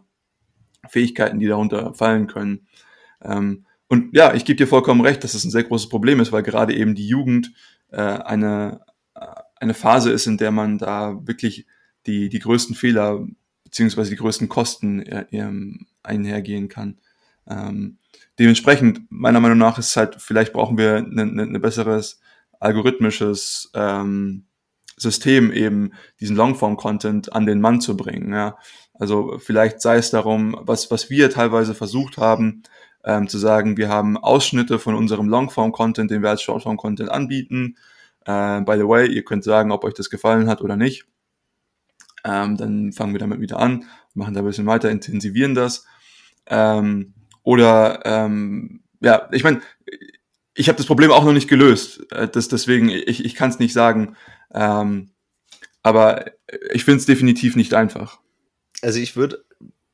Fähigkeiten, die darunter fallen können. Ähm, und ja, ich gebe dir vollkommen recht, dass es ein sehr großes Problem ist, weil gerade eben die Jugend äh, eine, eine Phase ist, in der man da wirklich die, die größten Fehler beziehungsweise die größten Kosten äh, ähm, einhergehen kann. Ähm, dementsprechend, meiner Meinung nach, ist halt, vielleicht brauchen wir ein ne, ne, ne besseres algorithmisches ähm, System, eben diesen Longform-Content an den Mann zu bringen. Ja. Also vielleicht sei es darum, was, was wir teilweise versucht haben, ähm, zu sagen, wir haben Ausschnitte von unserem Longform-Content, den wir als Shortform-Content anbieten. Äh, by the way, ihr könnt sagen, ob euch das gefallen hat oder nicht. Ähm, dann fangen wir damit wieder an, machen da ein bisschen weiter, intensivieren das. Ähm, oder ähm, ja, ich meine, ich habe das Problem auch noch nicht gelöst. Äh, das, deswegen, ich, ich kann es nicht sagen. Ähm, aber ich finde es definitiv nicht einfach. Also ich würde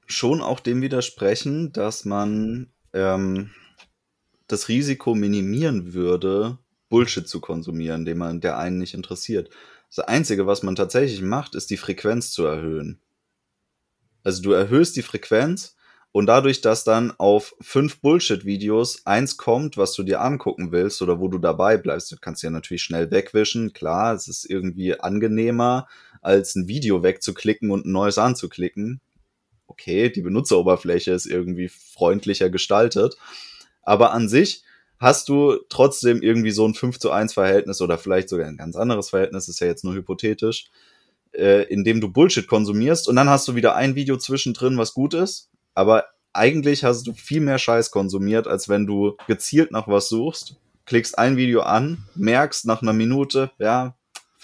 schon auch dem widersprechen, dass man ähm, das Risiko minimieren würde, Bullshit zu konsumieren, den man, der einen nicht interessiert. Das Einzige, was man tatsächlich macht, ist die Frequenz zu erhöhen. Also du erhöhst die Frequenz und dadurch, dass dann auf fünf Bullshit-Videos eins kommt, was du dir angucken willst oder wo du dabei bleibst, du kannst ja natürlich schnell wegwischen. Klar, es ist irgendwie angenehmer, als ein Video wegzuklicken und ein neues anzuklicken. Okay, die Benutzeroberfläche ist irgendwie freundlicher gestaltet. Aber an sich hast du trotzdem irgendwie so ein 5 zu 1 Verhältnis oder vielleicht sogar ein ganz anderes Verhältnis, ist ja jetzt nur hypothetisch, äh, in dem du Bullshit konsumierst und dann hast du wieder ein Video zwischendrin, was gut ist, aber eigentlich hast du viel mehr Scheiß konsumiert, als wenn du gezielt nach was suchst, klickst ein Video an, merkst nach einer Minute, ja,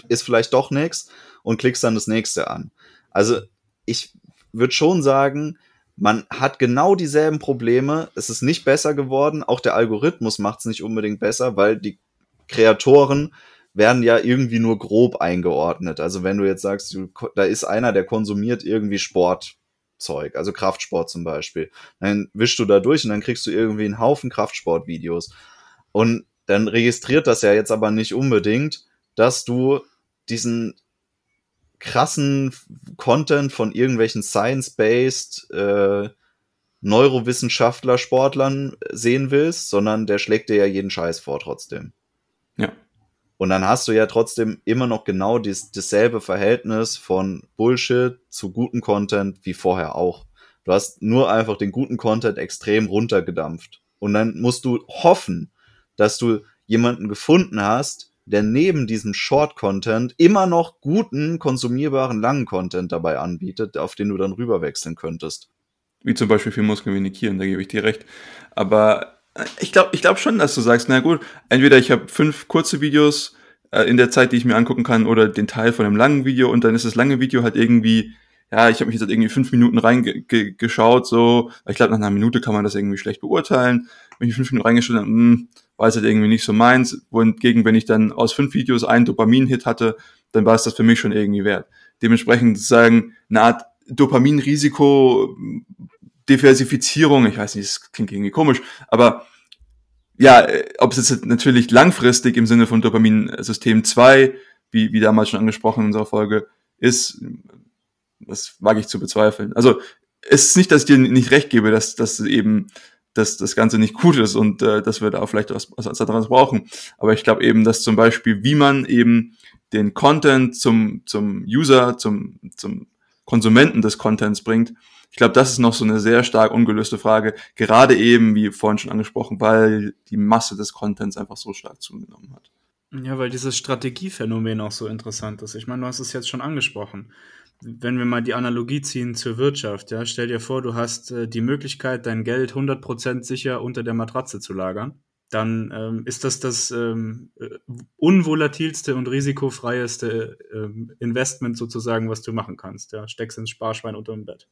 ist vielleicht doch nichts und klickst dann das nächste an. Also ich würde schon sagen, man hat genau dieselben Probleme. Es ist nicht besser geworden. Auch der Algorithmus macht es nicht unbedingt besser, weil die Kreatoren werden ja irgendwie nur grob eingeordnet. Also wenn du jetzt sagst, du, da ist einer, der konsumiert irgendwie Sportzeug, also Kraftsport zum Beispiel, dann wischst du da durch und dann kriegst du irgendwie einen Haufen Kraftsportvideos. Und dann registriert das ja jetzt aber nicht unbedingt, dass du diesen krassen Content von irgendwelchen Science-based äh, Neurowissenschaftler, Sportlern sehen willst, sondern der schlägt dir ja jeden Scheiß vor trotzdem. Ja. Und dann hast du ja trotzdem immer noch genau dies, dasselbe Verhältnis von Bullshit zu guten Content wie vorher auch. Du hast nur einfach den guten Content extrem runtergedampft. Und dann musst du hoffen, dass du jemanden gefunden hast, der neben diesem Short-Content immer noch guten, konsumierbaren, langen Content dabei anbietet, auf den du dann rüberwechseln könntest. Wie zum Beispiel für Muskeln Muskelvinikieren, da gebe ich dir recht. Aber äh, ich glaube ich glaub schon, dass du sagst, na gut, entweder ich habe fünf kurze Videos äh, in der Zeit, die ich mir angucken kann, oder den Teil von einem langen Video und dann ist das lange Video halt irgendwie, ja, ich habe mich jetzt halt irgendwie fünf Minuten reingeschaut, so, ich glaube, nach einer Minute kann man das irgendwie schlecht beurteilen. Wenn ich fünf Minuten reingeschaut habe, hm, war es halt irgendwie nicht so meins. Wohingegen, wenn ich dann aus fünf Videos einen Dopamin-Hit hatte, dann war es das für mich schon irgendwie wert. Dementsprechend sagen, eine Art Dopaminrisiko, Diversifizierung, ich weiß nicht, das klingt irgendwie komisch, aber ja, ob es jetzt natürlich langfristig im Sinne von Dopaminsystem 2, wie, wie damals schon angesprochen in unserer Folge, ist, das wage ich zu bezweifeln. Also es ist nicht, dass ich dir nicht recht gebe, dass, dass eben dass das Ganze nicht gut ist und äh, dass wir da vielleicht was, was anderes brauchen. Aber ich glaube eben, dass zum Beispiel, wie man eben den Content zum, zum User, zum, zum Konsumenten des Contents bringt, ich glaube, das ist noch so eine sehr stark ungelöste Frage, gerade eben, wie vorhin schon angesprochen, weil die Masse des Contents einfach so stark zugenommen hat. Ja, weil dieses Strategiephänomen auch so interessant ist. Ich meine, du hast es jetzt schon angesprochen wenn wir mal die Analogie ziehen zur Wirtschaft, ja, stell dir vor, du hast äh, die Möglichkeit, dein Geld 100% sicher unter der Matratze zu lagern, dann ähm, ist das das ähm, äh, unvolatilste und risikofreieste ähm, Investment sozusagen, was du machen kannst. Ja, steckst ins Sparschwein unter dem Bett.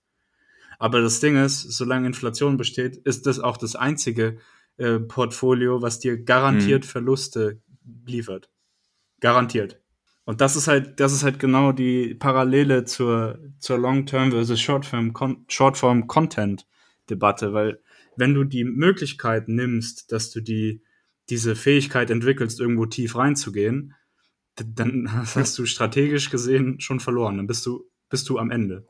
Aber das Ding ist, solange Inflation besteht, ist das auch das einzige äh, Portfolio, was dir garantiert mhm. Verluste liefert. Garantiert. Und das ist halt, das ist halt genau die Parallele zur, zur Long-Term versus Short-Form-Content-Debatte, weil wenn du die Möglichkeit nimmst, dass du die, diese Fähigkeit entwickelst, irgendwo tief reinzugehen, dann hast du strategisch gesehen schon verloren. Dann bist du, bist du am Ende.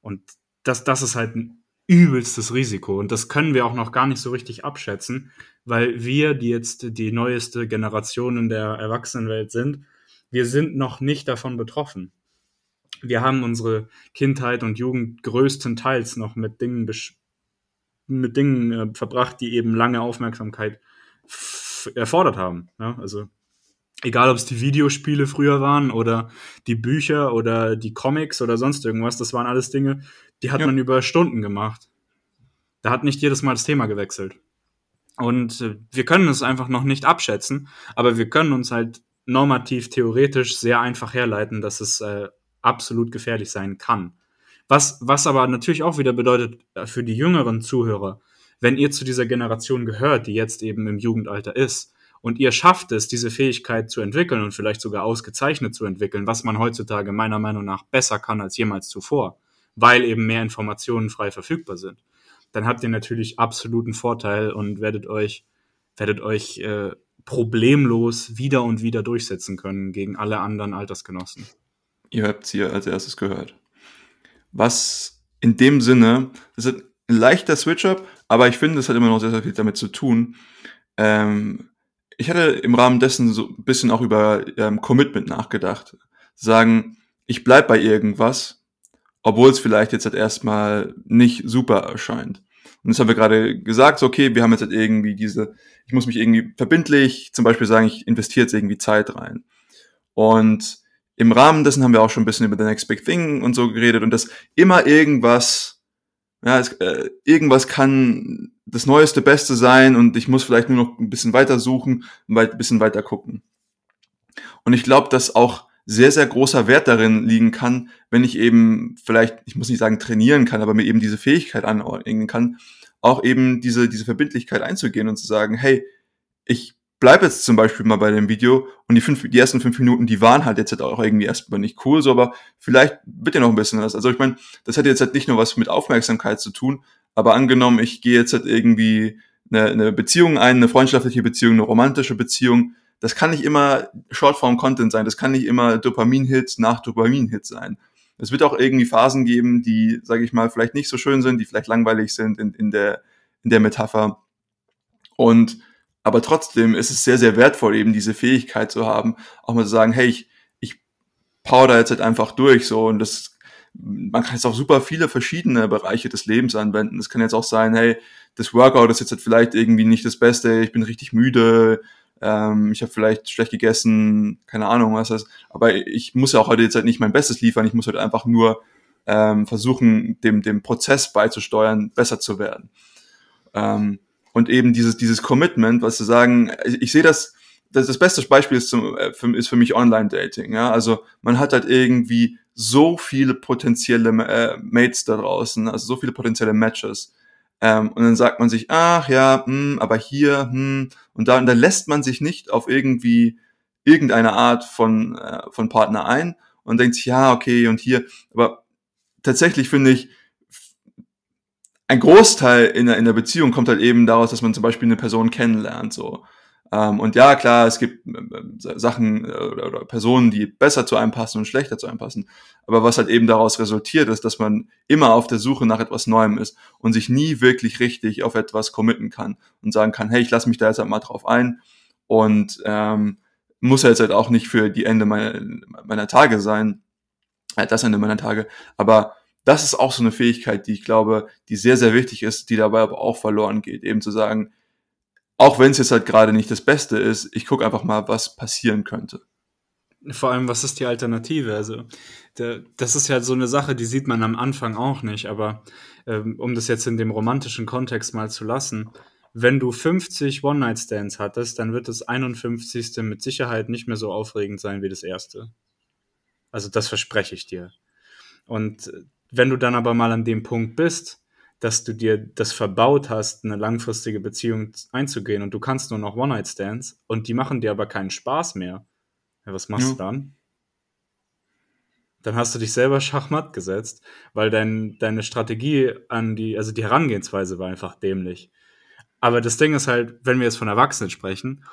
Und das, das ist halt ein übelstes Risiko. Und das können wir auch noch gar nicht so richtig abschätzen, weil wir, die jetzt die neueste Generation in der Erwachsenenwelt sind, wir sind noch nicht davon betroffen. Wir haben unsere Kindheit und Jugend größtenteils noch mit Dingen, mit Dingen äh, verbracht, die eben lange Aufmerksamkeit erfordert haben. Ja? Also egal, ob es die Videospiele früher waren oder die Bücher oder die Comics oder sonst irgendwas, das waren alles Dinge, die hat ja. man über Stunden gemacht. Da hat nicht jedes Mal das Thema gewechselt. Und äh, wir können es einfach noch nicht abschätzen, aber wir können uns halt normativ, theoretisch sehr einfach herleiten, dass es äh, absolut gefährlich sein kann. Was, was aber natürlich auch wieder bedeutet äh, für die jüngeren Zuhörer, wenn ihr zu dieser Generation gehört, die jetzt eben im Jugendalter ist, und ihr schafft es, diese Fähigkeit zu entwickeln und vielleicht sogar ausgezeichnet zu entwickeln, was man heutzutage meiner Meinung nach besser kann als jemals zuvor, weil eben mehr Informationen frei verfügbar sind, dann habt ihr natürlich absoluten Vorteil und werdet euch, werdet euch äh, problemlos wieder und wieder durchsetzen können gegen alle anderen Altersgenossen. Ihr habt hier als erstes gehört. Was in dem Sinne, das ist ein leichter Switch-Up, aber ich finde, das hat immer noch sehr, sehr viel damit zu tun. Ähm, ich hatte im Rahmen dessen so ein bisschen auch über ähm, Commitment nachgedacht. Sagen, ich bleib bei irgendwas, obwohl es vielleicht jetzt halt erstmal nicht super erscheint. Und das haben wir gerade gesagt, so, okay, wir haben jetzt halt irgendwie diese, ich muss mich irgendwie verbindlich, zum Beispiel sagen, ich investiere jetzt irgendwie Zeit rein. Und im Rahmen dessen haben wir auch schon ein bisschen über The Next Big Thing und so geredet und dass immer irgendwas, ja, es, äh, irgendwas kann das neueste Beste sein und ich muss vielleicht nur noch ein bisschen weiter suchen, ein bisschen weiter gucken. Und ich glaube, dass auch sehr, sehr großer Wert darin liegen kann, wenn ich eben vielleicht, ich muss nicht sagen trainieren kann, aber mir eben diese Fähigkeit aneignen kann, auch eben diese, diese Verbindlichkeit einzugehen und zu sagen, hey, ich bleib jetzt zum Beispiel mal bei dem Video und die, fünf, die ersten fünf Minuten, die waren halt jetzt halt auch irgendwie erstmal nicht cool, so, aber vielleicht wird ja noch ein bisschen was. Also ich meine, das hat jetzt halt nicht nur was mit Aufmerksamkeit zu tun, aber angenommen, ich gehe jetzt halt irgendwie eine, eine Beziehung ein, eine freundschaftliche Beziehung, eine romantische Beziehung, das kann nicht immer Shortform-Content sein, das kann nicht immer Dopamin-Hit nach Dopamin-Hit sein. Es wird auch irgendwie Phasen geben, die, sage ich mal, vielleicht nicht so schön sind, die vielleicht langweilig sind in, in, der, in der Metapher. Und aber trotzdem ist es sehr, sehr wertvoll, eben diese Fähigkeit zu haben, auch mal zu sagen, hey, ich, ich power da jetzt halt einfach durch, so, und das, man kann jetzt auch super viele verschiedene Bereiche des Lebens anwenden. Es kann jetzt auch sein, hey, das Workout ist jetzt halt vielleicht irgendwie nicht das Beste, ich bin richtig müde, ähm, ich habe vielleicht schlecht gegessen, keine Ahnung was das, aber ich muss ja auch heute jetzt halt nicht mein Bestes liefern, ich muss halt einfach nur ähm, versuchen, dem, dem Prozess beizusteuern, besser zu werden. Ähm, und eben dieses, dieses Commitment, was zu sagen, ich, ich sehe das, das, das beste Beispiel ist, zum, äh, für, ist für mich Online-Dating. Ja? Also man hat halt irgendwie so viele potenzielle äh, Mates da draußen, also so viele potenzielle Matches. Ähm, und dann sagt man sich, ach ja, hm, aber hier, hm, und da, und da lässt man sich nicht auf irgendwie irgendeine Art von, äh, von Partner ein und denkt sich, ja, okay, und hier. Aber tatsächlich finde ich, ein Großteil in der, in der Beziehung kommt halt eben daraus, dass man zum Beispiel eine Person kennenlernt, so. Ähm, und ja, klar, es gibt äh, Sachen äh, oder, Personen, die besser zu einem passen und schlechter zu einem passen. Aber was halt eben daraus resultiert, ist, dass man immer auf der Suche nach etwas Neuem ist und sich nie wirklich richtig auf etwas committen kann und sagen kann, hey, ich lasse mich da jetzt halt mal drauf ein und ähm, muss jetzt halt auch nicht für die Ende meiner, meiner Tage sein, äh, das Ende meiner Tage, aber das ist auch so eine Fähigkeit, die ich glaube, die sehr, sehr wichtig ist, die dabei aber auch verloren geht. Eben zu sagen, auch wenn es jetzt halt gerade nicht das Beste ist, ich gucke einfach mal, was passieren könnte. Vor allem, was ist die Alternative? Also, der, das ist ja so eine Sache, die sieht man am Anfang auch nicht, aber ähm, um das jetzt in dem romantischen Kontext mal zu lassen, wenn du 50 One-Night-Stands hattest, dann wird das 51. mit Sicherheit nicht mehr so aufregend sein wie das erste. Also, das verspreche ich dir. Und wenn du dann aber mal an dem Punkt bist, dass du dir das verbaut hast, eine langfristige Beziehung einzugehen und du kannst nur noch One-Night-Stands und die machen dir aber keinen Spaß mehr, ja, was machst ja. du dann? dann hast du dich selber schachmatt gesetzt, weil dein, deine Strategie an die, also die Herangehensweise war einfach dämlich. Aber das Ding ist halt, wenn wir jetzt von Erwachsenen sprechen,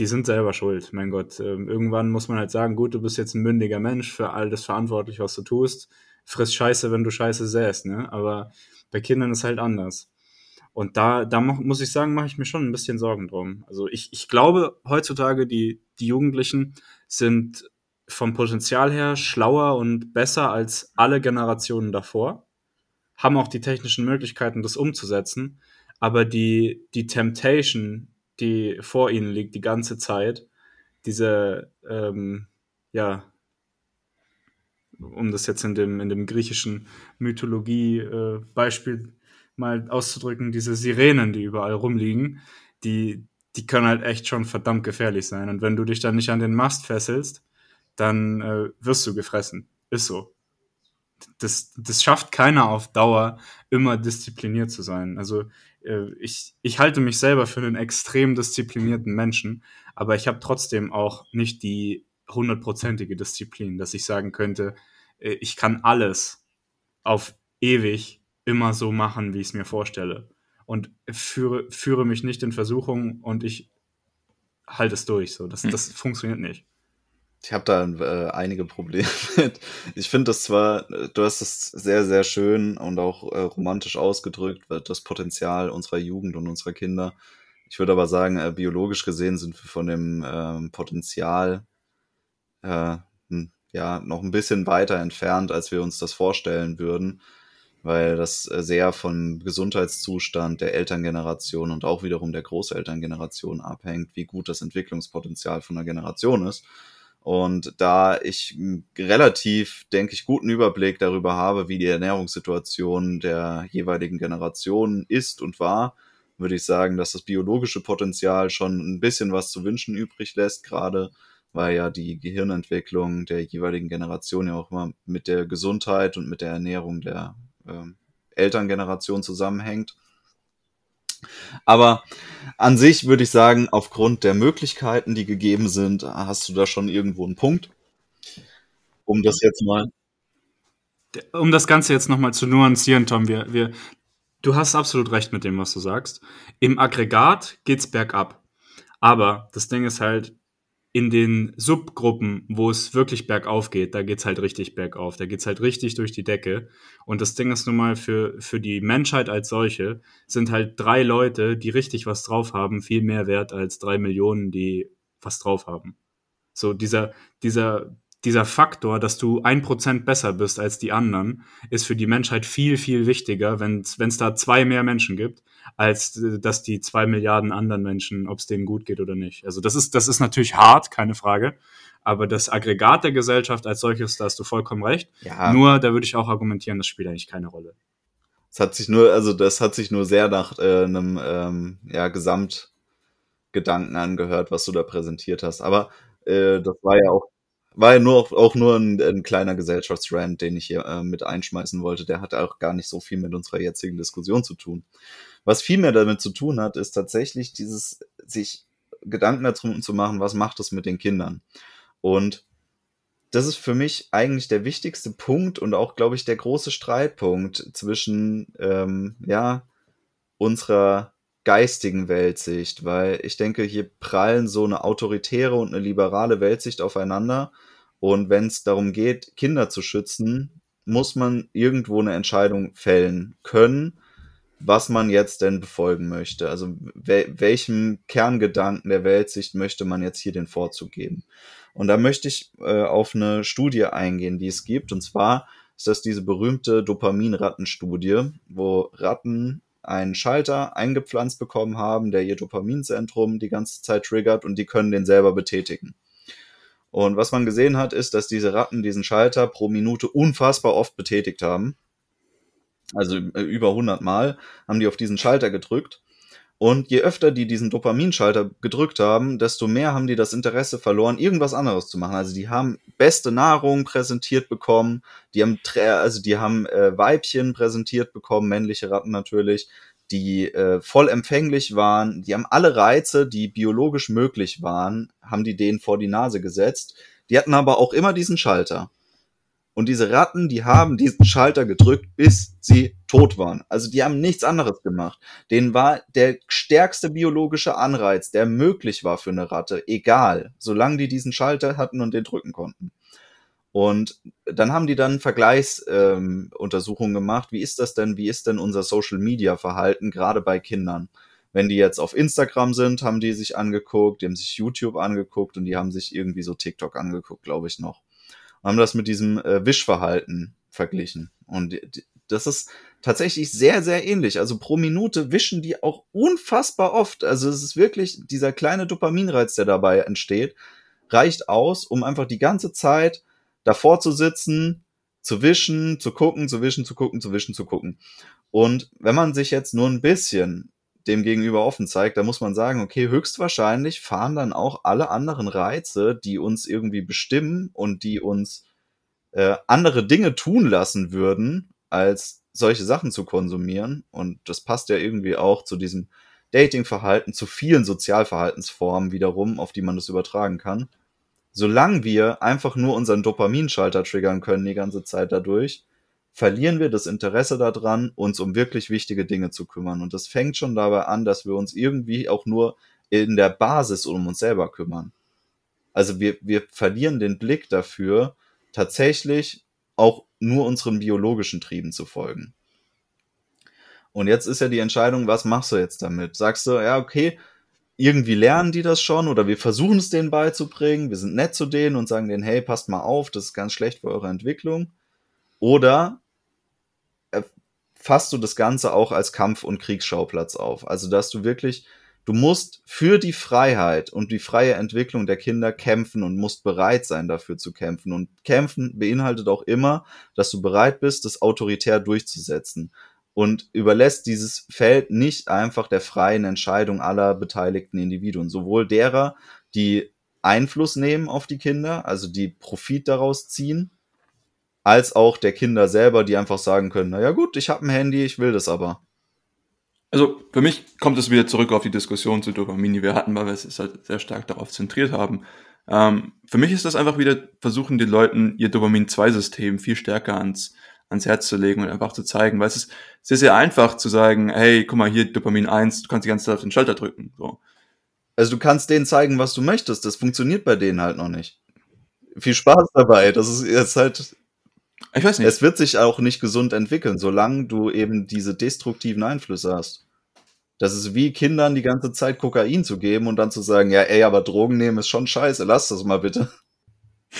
die sind selber schuld, mein Gott. Ähm, irgendwann muss man halt sagen, gut, du bist jetzt ein mündiger Mensch für all das verantwortlich, was du tust. Friss Scheiße, wenn du Scheiße säst, ne? Aber bei Kindern ist halt anders. Und da, da muss ich sagen, mache ich mir schon ein bisschen Sorgen drum. Also ich, ich glaube, heutzutage die, die Jugendlichen sind vom Potenzial her schlauer und besser als alle Generationen davor, haben auch die technischen Möglichkeiten, das umzusetzen, aber die, die Temptation, die vor ihnen liegt, die ganze Zeit, diese, ähm, ja, um das jetzt in dem, in dem griechischen Mythologie-Beispiel äh, mal auszudrücken, diese Sirenen, die überall rumliegen, die, die können halt echt schon verdammt gefährlich sein. Und wenn du dich dann nicht an den Mast fesselst, dann äh, wirst du gefressen. Ist so. Das, das schafft keiner auf Dauer, immer diszipliniert zu sein. Also äh, ich, ich halte mich selber für einen extrem disziplinierten Menschen, aber ich habe trotzdem auch nicht die hundertprozentige Disziplin, dass ich sagen könnte, äh, ich kann alles auf ewig immer so machen, wie ich es mir vorstelle. Und führe, führe mich nicht in Versuchung und ich halte es durch. So. Das, hm. das funktioniert nicht. Ich habe da äh, einige Probleme mit. Ich finde das zwar, äh, du hast es sehr, sehr schön und auch äh, romantisch ausgedrückt, das Potenzial unserer Jugend und unserer Kinder. Ich würde aber sagen, äh, biologisch gesehen sind wir von dem ähm, Potenzial äh, ja noch ein bisschen weiter entfernt, als wir uns das vorstellen würden, weil das äh, sehr vom Gesundheitszustand der Elterngeneration und auch wiederum der Großelterngeneration abhängt, wie gut das Entwicklungspotenzial von einer Generation ist. Und da ich relativ, denke ich, guten Überblick darüber habe, wie die Ernährungssituation der jeweiligen Generation ist und war, würde ich sagen, dass das biologische Potenzial schon ein bisschen was zu wünschen übrig lässt, gerade weil ja die Gehirnentwicklung der jeweiligen Generation ja auch immer mit der Gesundheit und mit der Ernährung der äh, Elterngeneration zusammenhängt. Aber an sich würde ich sagen, aufgrund der Möglichkeiten, die gegeben sind, hast du da schon irgendwo einen Punkt, um das jetzt mal. Um das Ganze jetzt nochmal zu nuancieren, Tom, wir, wir, du hast absolut recht mit dem, was du sagst. Im Aggregat geht's bergab. Aber das Ding ist halt, in den Subgruppen, wo es wirklich bergauf geht, da geht's halt richtig bergauf. Da geht's halt richtig durch die Decke. Und das Ding ist nun mal für, für die Menschheit als solche sind halt drei Leute, die richtig was drauf haben, viel mehr wert als drei Millionen, die was drauf haben. So dieser, dieser dieser Faktor, dass du ein Prozent besser bist als die anderen, ist für die Menschheit viel, viel wichtiger, wenn es da zwei mehr Menschen gibt, als äh, dass die zwei Milliarden anderen Menschen, ob es denen gut geht oder nicht. Also das ist, das ist natürlich hart, keine Frage. Aber das Aggregat der Gesellschaft als solches, da hast du vollkommen recht. Ja. Nur, da würde ich auch argumentieren, das spielt eigentlich keine Rolle. Es hat sich nur, also das hat sich nur sehr nach äh, einem ähm, ja, Gesamtgedanken angehört, was du da präsentiert hast. Aber äh, das war ja auch war ja nur auch nur ein, ein kleiner Gesellschaftsrand, den ich hier äh, mit einschmeißen wollte. Der hat auch gar nicht so viel mit unserer jetzigen Diskussion zu tun. Was viel mehr damit zu tun hat, ist tatsächlich dieses, sich Gedanken darum zu machen, was macht es mit den Kindern. Und das ist für mich eigentlich der wichtigste Punkt und auch, glaube ich, der große Streitpunkt zwischen, ähm, ja, unserer geistigen Weltsicht, weil ich denke, hier prallen so eine autoritäre und eine liberale Weltsicht aufeinander. Und wenn es darum geht, Kinder zu schützen, muss man irgendwo eine Entscheidung fällen können, was man jetzt denn befolgen möchte. Also wel welchem Kerngedanken der Weltsicht möchte man jetzt hier den Vorzug geben. Und da möchte ich äh, auf eine Studie eingehen, die es gibt. Und zwar ist das diese berühmte Dopaminrattenstudie, wo Ratten einen Schalter eingepflanzt bekommen haben, der ihr Dopaminzentrum die ganze Zeit triggert und die können den selber betätigen. Und was man gesehen hat, ist, dass diese Ratten diesen Schalter pro Minute unfassbar oft betätigt haben. Also äh, über 100 Mal haben die auf diesen Schalter gedrückt. Und je öfter die diesen Dopaminschalter gedrückt haben, desto mehr haben die das Interesse verloren, irgendwas anderes zu machen. Also die haben beste Nahrung präsentiert bekommen, die haben, also die haben äh, Weibchen präsentiert bekommen, männliche Ratten natürlich, die äh, voll empfänglich waren. Die haben alle Reize, die biologisch möglich waren, haben die denen vor die Nase gesetzt. Die hatten aber auch immer diesen Schalter. Und diese Ratten, die haben diesen Schalter gedrückt, bis sie tot waren. Also die haben nichts anderes gemacht. Denen war der stärkste biologische Anreiz, der möglich war für eine Ratte, egal, solange die diesen Schalter hatten und den drücken konnten. Und dann haben die dann Vergleichsuntersuchungen ähm, gemacht. Wie ist das denn? Wie ist denn unser Social Media Verhalten gerade bei Kindern? Wenn die jetzt auf Instagram sind, haben die sich angeguckt, die haben sich YouTube angeguckt und die haben sich irgendwie so TikTok angeguckt, glaube ich noch. Und haben das mit diesem äh, Wischverhalten verglichen. Und das ist tatsächlich sehr, sehr ähnlich. Also pro Minute wischen die auch unfassbar oft. Also es ist wirklich dieser kleine Dopaminreiz, der dabei entsteht, reicht aus, um einfach die ganze Zeit davor zu sitzen, zu wischen, zu gucken, zu wischen, zu gucken, zu wischen, zu gucken. Und wenn man sich jetzt nur ein bisschen dem gegenüber offen zeigt, da muss man sagen, okay, höchstwahrscheinlich fahren dann auch alle anderen Reize, die uns irgendwie bestimmen und die uns äh, andere Dinge tun lassen würden, als solche Sachen zu konsumieren. Und das passt ja irgendwie auch zu diesem Datingverhalten, zu vielen Sozialverhaltensformen wiederum, auf die man das übertragen kann. Solange wir einfach nur unseren Dopaminschalter triggern können die ganze Zeit dadurch, verlieren wir das Interesse daran, uns um wirklich wichtige Dinge zu kümmern. Und das fängt schon dabei an, dass wir uns irgendwie auch nur in der Basis um uns selber kümmern. Also wir, wir verlieren den Blick dafür, tatsächlich auch nur unseren biologischen Trieben zu folgen. Und jetzt ist ja die Entscheidung, was machst du jetzt damit? Sagst du, ja, okay, irgendwie lernen die das schon oder wir versuchen es denen beizubringen, wir sind nett zu denen und sagen denen, hey, passt mal auf, das ist ganz schlecht für eure Entwicklung. Oder fasst du das Ganze auch als Kampf- und Kriegsschauplatz auf. Also, dass du wirklich, du musst für die Freiheit und die freie Entwicklung der Kinder kämpfen und musst bereit sein, dafür zu kämpfen. Und kämpfen beinhaltet auch immer, dass du bereit bist, das autoritär durchzusetzen. Und überlässt dieses Feld nicht einfach der freien Entscheidung aller beteiligten Individuen, sowohl derer, die Einfluss nehmen auf die Kinder, also die Profit daraus ziehen, als auch der Kinder selber, die einfach sagen können, naja gut, ich habe ein Handy, ich will das aber. Also für mich kommt es wieder zurück auf die Diskussion zu Dopamin, die wir hatten, weil wir es halt sehr stark darauf zentriert haben. Ähm, für mich ist das einfach wieder versuchen, den Leuten ihr Dopamin-2-System viel stärker ans, ans Herz zu legen und einfach zu zeigen, weil es ist sehr, sehr einfach zu sagen, hey, guck mal, hier Dopamin 1, du kannst die ganze Zeit auf den Schalter drücken. So. Also du kannst denen zeigen, was du möchtest. Das funktioniert bei denen halt noch nicht. Viel Spaß dabei. Das ist jetzt halt ich weiß nicht. Es wird sich auch nicht gesund entwickeln, solange du eben diese destruktiven Einflüsse hast. Das ist wie Kindern die ganze Zeit Kokain zu geben und dann zu sagen, ja, ey, aber Drogen nehmen ist schon scheiße, lass das mal bitte.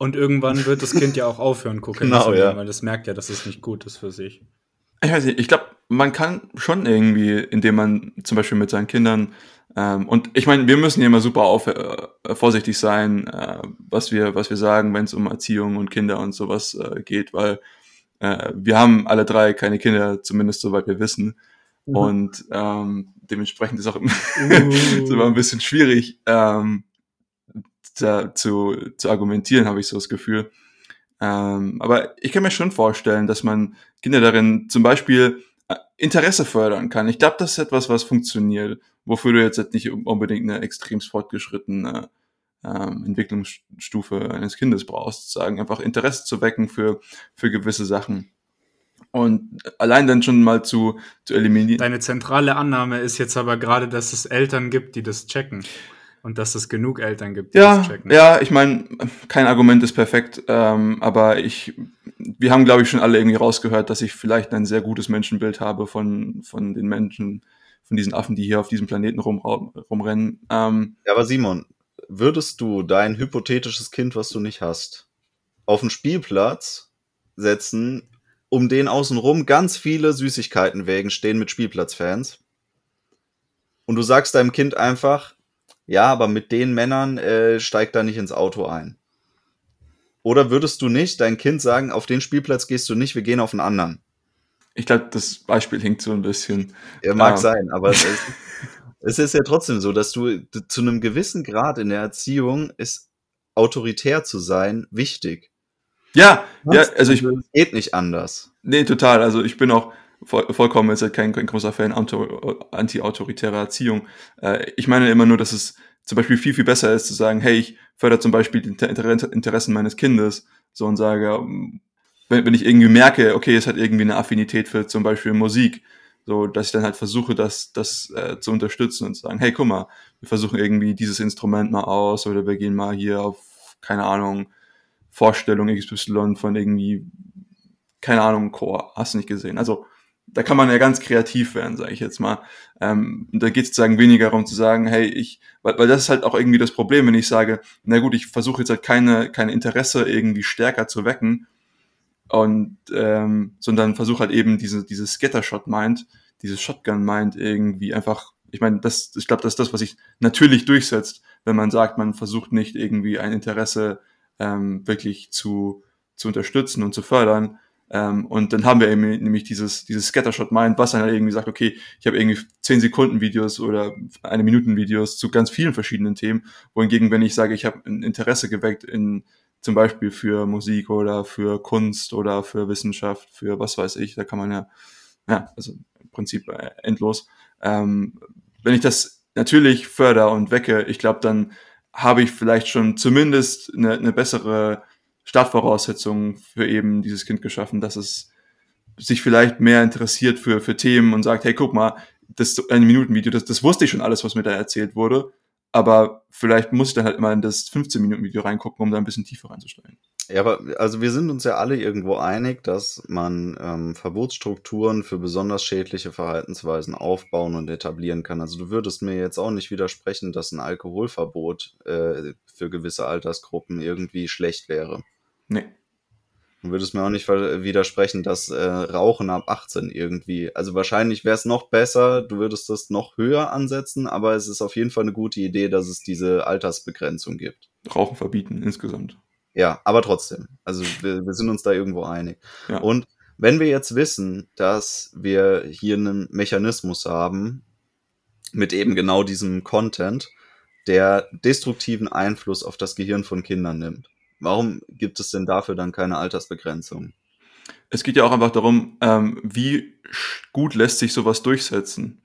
Und irgendwann wird das Kind ja auch aufhören, Kokain genau, zu nehmen, ja. weil das merkt ja, dass es nicht gut ist für sich. Ich weiß nicht, ich glaube, man kann schon irgendwie, indem man zum Beispiel mit seinen Kindern ähm, und ich meine, wir müssen hier immer super auf, äh, vorsichtig sein, äh, was wir, was wir sagen, wenn es um Erziehung und Kinder und sowas äh, geht, weil äh, wir haben alle drei keine Kinder, zumindest soweit wir wissen. Mhm. Und ähm, dementsprechend ist auch immer, uh. ist immer ein bisschen schwierig ähm, da, zu, zu argumentieren, habe ich so das Gefühl. Ähm, aber ich kann mir schon vorstellen, dass man Kinder darin zum Beispiel Interesse fördern kann. Ich glaube, das ist etwas, was funktioniert wofür du jetzt nicht unbedingt eine extrem fortgeschrittene ähm, Entwicklungsstufe eines Kindes brauchst, sagen einfach Interesse zu wecken für, für gewisse Sachen. Und allein dann schon mal zu, zu eliminieren. Deine zentrale Annahme ist jetzt aber gerade, dass es Eltern gibt, die das checken. Und dass es genug Eltern gibt, die ja, das checken. Ja, ich meine, kein Argument ist perfekt, ähm, aber ich, wir haben, glaube ich, schon alle irgendwie rausgehört, dass ich vielleicht ein sehr gutes Menschenbild habe von, von den Menschen, von diesen Affen, die hier auf diesem Planeten rum, rumrennen. Ähm, ja, aber Simon, würdest du dein hypothetisches Kind, was du nicht hast, auf den Spielplatz setzen, um den außenrum ganz viele Süßigkeitenwägen stehen mit Spielplatzfans? Und du sagst deinem Kind einfach, ja, aber mit den Männern äh, steigt da nicht ins Auto ein. Oder würdest du nicht dein Kind sagen, auf den Spielplatz gehst du nicht, wir gehen auf einen anderen? Ich glaube, das Beispiel hinkt so ein bisschen. Ja, mag ja. sein, aber es ist, es ist ja trotzdem so, dass du zu einem gewissen Grad in der Erziehung ist autoritär zu sein wichtig. Ja, Was? ja, also ich. Es geht nicht anders. Nee, total. Also ich bin auch voll, vollkommen jetzt kein, kein großer Fan anti-autoritärer Erziehung. Äh, ich meine immer nur, dass es zum Beispiel viel, viel besser ist zu sagen, hey, ich fördere zum Beispiel die Interessen meines Kindes So und sage, ähm, wenn, wenn ich irgendwie merke, okay, es hat irgendwie eine Affinität für zum Beispiel Musik, so dass ich dann halt versuche, das, das äh, zu unterstützen und zu sagen, hey, guck mal, wir versuchen irgendwie dieses Instrument mal aus oder wir gehen mal hier auf, keine Ahnung, Vorstellung XY von irgendwie, keine Ahnung, Chor, hast du nicht gesehen. Also da kann man ja ganz kreativ werden, sage ich jetzt mal. Ähm, da geht es sozusagen weniger darum zu sagen, hey, ich, weil, weil das ist halt auch irgendwie das Problem, wenn ich sage, na gut, ich versuche jetzt halt keine, keine Interesse irgendwie stärker zu wecken, und ähm, sondern versuche halt eben diese dieses Scattershot Mind, dieses Shotgun Mind irgendwie einfach. Ich meine, das ich glaube, das ist das, was sich natürlich durchsetzt, wenn man sagt, man versucht nicht irgendwie ein Interesse ähm, wirklich zu zu unterstützen und zu fördern. Ähm, und dann haben wir eben nämlich dieses, dieses Scattershot Mind, was dann halt irgendwie sagt, okay, ich habe irgendwie 10 Sekunden Videos oder eine Minuten Videos zu ganz vielen verschiedenen Themen, wohingegen, wenn ich sage, ich habe ein Interesse geweckt in zum Beispiel für Musik oder für Kunst oder für Wissenschaft, für was weiß ich, da kann man ja, ja, also im Prinzip äh, endlos. Ähm, wenn ich das natürlich förder und wecke, ich glaube, dann habe ich vielleicht schon zumindest eine, eine bessere Startvoraussetzung für eben dieses Kind geschaffen, dass es sich vielleicht mehr interessiert für, für Themen und sagt, hey, guck mal, das ein Minuten-Video, das, das wusste ich schon alles, was mir da erzählt wurde aber vielleicht muss ich dann halt immer in das 15-Minuten-Video reingucken, um da ein bisschen tiefer reinzusteigen. Ja, aber also wir sind uns ja alle irgendwo einig, dass man ähm, Verbotsstrukturen für besonders schädliche Verhaltensweisen aufbauen und etablieren kann. Also du würdest mir jetzt auch nicht widersprechen, dass ein Alkoholverbot äh, für gewisse Altersgruppen irgendwie schlecht wäre. Nee. Du würdest mir auch nicht widersprechen, dass äh, Rauchen ab 18 irgendwie, also wahrscheinlich wäre es noch besser, du würdest das noch höher ansetzen, aber es ist auf jeden Fall eine gute Idee, dass es diese Altersbegrenzung gibt. Rauchen verbieten insgesamt. Ja, aber trotzdem. Also wir, wir sind uns da irgendwo einig. Ja. Und wenn wir jetzt wissen, dass wir hier einen Mechanismus haben mit eben genau diesem Content, der destruktiven Einfluss auf das Gehirn von Kindern nimmt, Warum gibt es denn dafür dann keine Altersbegrenzung? Es geht ja auch einfach darum, ähm, wie gut lässt sich sowas durchsetzen.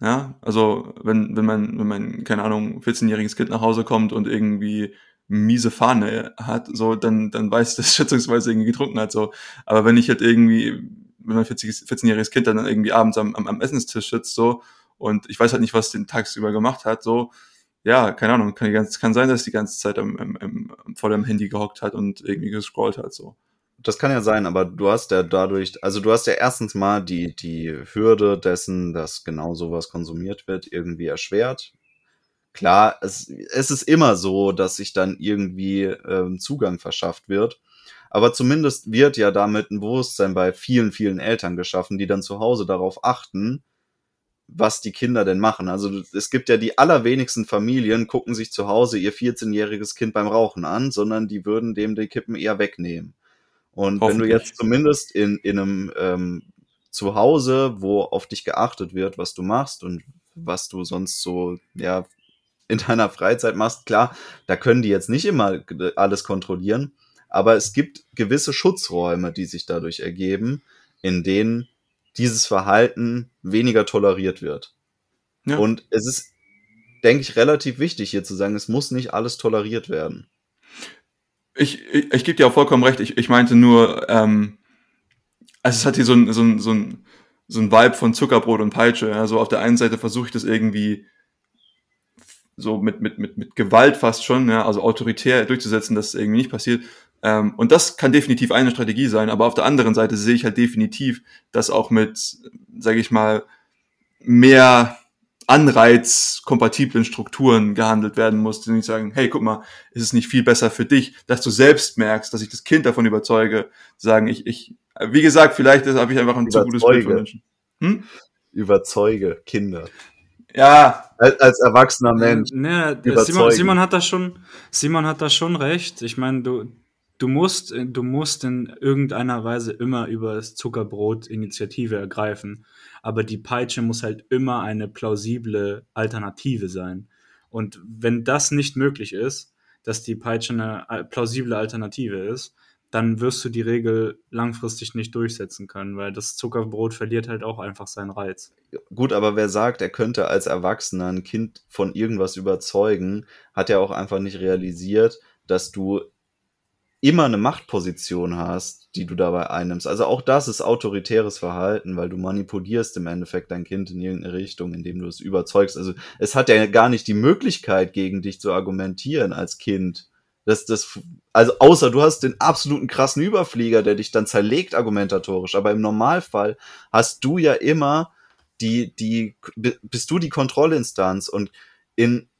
Ja, also wenn, wenn man, wenn man, keine Ahnung, 14-jähriges Kind nach Hause kommt und irgendwie miese Fahne hat, so, dann, dann weiß das schätzungsweise irgendwie getrunken hat, so. Aber wenn ich halt irgendwie, wenn mein 14-jähriges Kind dann irgendwie abends am, am, am Essenstisch sitzt, so, und ich weiß halt nicht, was den tagsüber gemacht hat, so, ja, keine Ahnung, kann, ganz, kann sein, dass die ganze Zeit am, am, am, vor dem Handy gehockt hat und irgendwie gescrollt hat, so. Das kann ja sein, aber du hast ja dadurch, also du hast ja erstens mal die, die Hürde dessen, dass genau sowas konsumiert wird, irgendwie erschwert. Klar, es, es ist immer so, dass sich dann irgendwie ähm, Zugang verschafft wird. Aber zumindest wird ja damit ein Bewusstsein bei vielen, vielen Eltern geschaffen, die dann zu Hause darauf achten, was die Kinder denn machen. Also es gibt ja die allerwenigsten Familien, gucken sich zu Hause ihr 14-jähriges Kind beim Rauchen an, sondern die würden dem die Kippen eher wegnehmen. Und wenn du jetzt zumindest in, in einem ähm, Zuhause, wo auf dich geachtet wird, was du machst und was du sonst so, ja, in deiner Freizeit machst, klar, da können die jetzt nicht immer alles kontrollieren, aber es gibt gewisse Schutzräume, die sich dadurch ergeben, in denen dieses Verhalten weniger toleriert wird. Ja. Und es ist, denke ich, relativ wichtig hier zu sagen, es muss nicht alles toleriert werden. Ich, ich, ich gebe dir auch vollkommen recht. Ich, ich meinte nur, ähm, also es hat hier so ein, so ein, so ein, so ein Vibe von Zuckerbrot und Peitsche. Also auf der einen Seite versuche ich das irgendwie so mit, mit, mit, mit Gewalt fast schon, ja, also autoritär durchzusetzen, dass es irgendwie nicht passiert. Ähm, und das kann definitiv eine Strategie sein, aber auf der anderen Seite sehe ich halt definitiv, dass auch mit, sage ich mal, mehr anreizkompatiblen Strukturen gehandelt werden muss, die nicht sagen, hey, guck mal, ist es nicht viel besser für dich, dass du selbst merkst, dass ich das Kind davon überzeuge, sagen, ich, ich, wie gesagt, vielleicht habe ich einfach ein zu gutes Bild von Menschen. Hm? Überzeuge Kinder. Ja. Als, als erwachsener Mensch. Ne, Simon, Simon hat das schon, Simon hat das schon recht. Ich meine, du, du musst, du musst in irgendeiner Weise immer über das Zuckerbrot Initiative ergreifen. Aber die Peitsche muss halt immer eine plausible Alternative sein. Und wenn das nicht möglich ist, dass die Peitsche eine äh, plausible Alternative ist, dann wirst du die Regel langfristig nicht durchsetzen können, weil das Zuckerbrot verliert halt auch einfach seinen Reiz. Gut, aber wer sagt, er könnte als Erwachsener ein Kind von irgendwas überzeugen, hat ja auch einfach nicht realisiert, dass du immer eine Machtposition hast, die du dabei einnimmst. Also auch das ist autoritäres Verhalten, weil du manipulierst im Endeffekt dein Kind in irgendeine Richtung, indem du es überzeugst. Also es hat ja gar nicht die Möglichkeit, gegen dich zu argumentieren als Kind. Das, das, also außer du hast den absoluten krassen Überflieger, der dich dann zerlegt argumentatorisch. Aber im Normalfall hast du ja immer die, die, bist du die Kontrollinstanz und in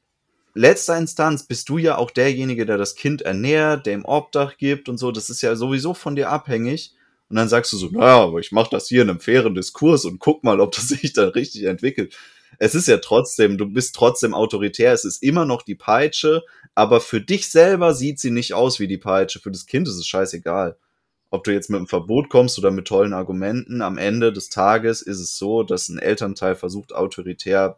letzter Instanz bist du ja auch derjenige, der das Kind ernährt, der ihm Obdach gibt und so. Das ist ja sowieso von dir abhängig. Und dann sagst du so, naja, aber ich mache das hier in einem fairen Diskurs und guck mal, ob das sich dann richtig entwickelt. Es ist ja trotzdem, du bist trotzdem autoritär, es ist immer noch die Peitsche, aber für dich selber sieht sie nicht aus wie die Peitsche. Für das Kind ist es scheißegal. Ob du jetzt mit einem Verbot kommst oder mit tollen Argumenten, am Ende des Tages ist es so, dass ein Elternteil versucht, autoritär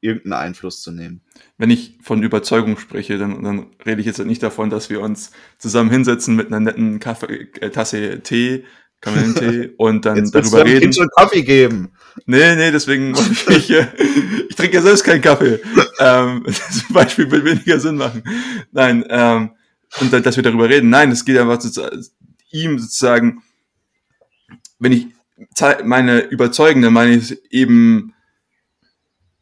irgendeinen Einfluss zu nehmen. Wenn ich von Überzeugung spreche, dann, dann rede ich jetzt nicht davon, dass wir uns zusammen hinsetzen mit einer netten Kaffee, äh, Tasse Tee, Kamillentee und dann jetzt darüber reden. Kind schon Kaffee geben. Nee, nee, deswegen ich, äh, ich trinke ja selbst keinen Kaffee. ähm, zum Beispiel will weniger Sinn machen. Nein, ähm, und dann, dass wir darüber reden. Nein, es geht einfach zu, ihm sozusagen, wenn ich meine überzeugende, meine ich eben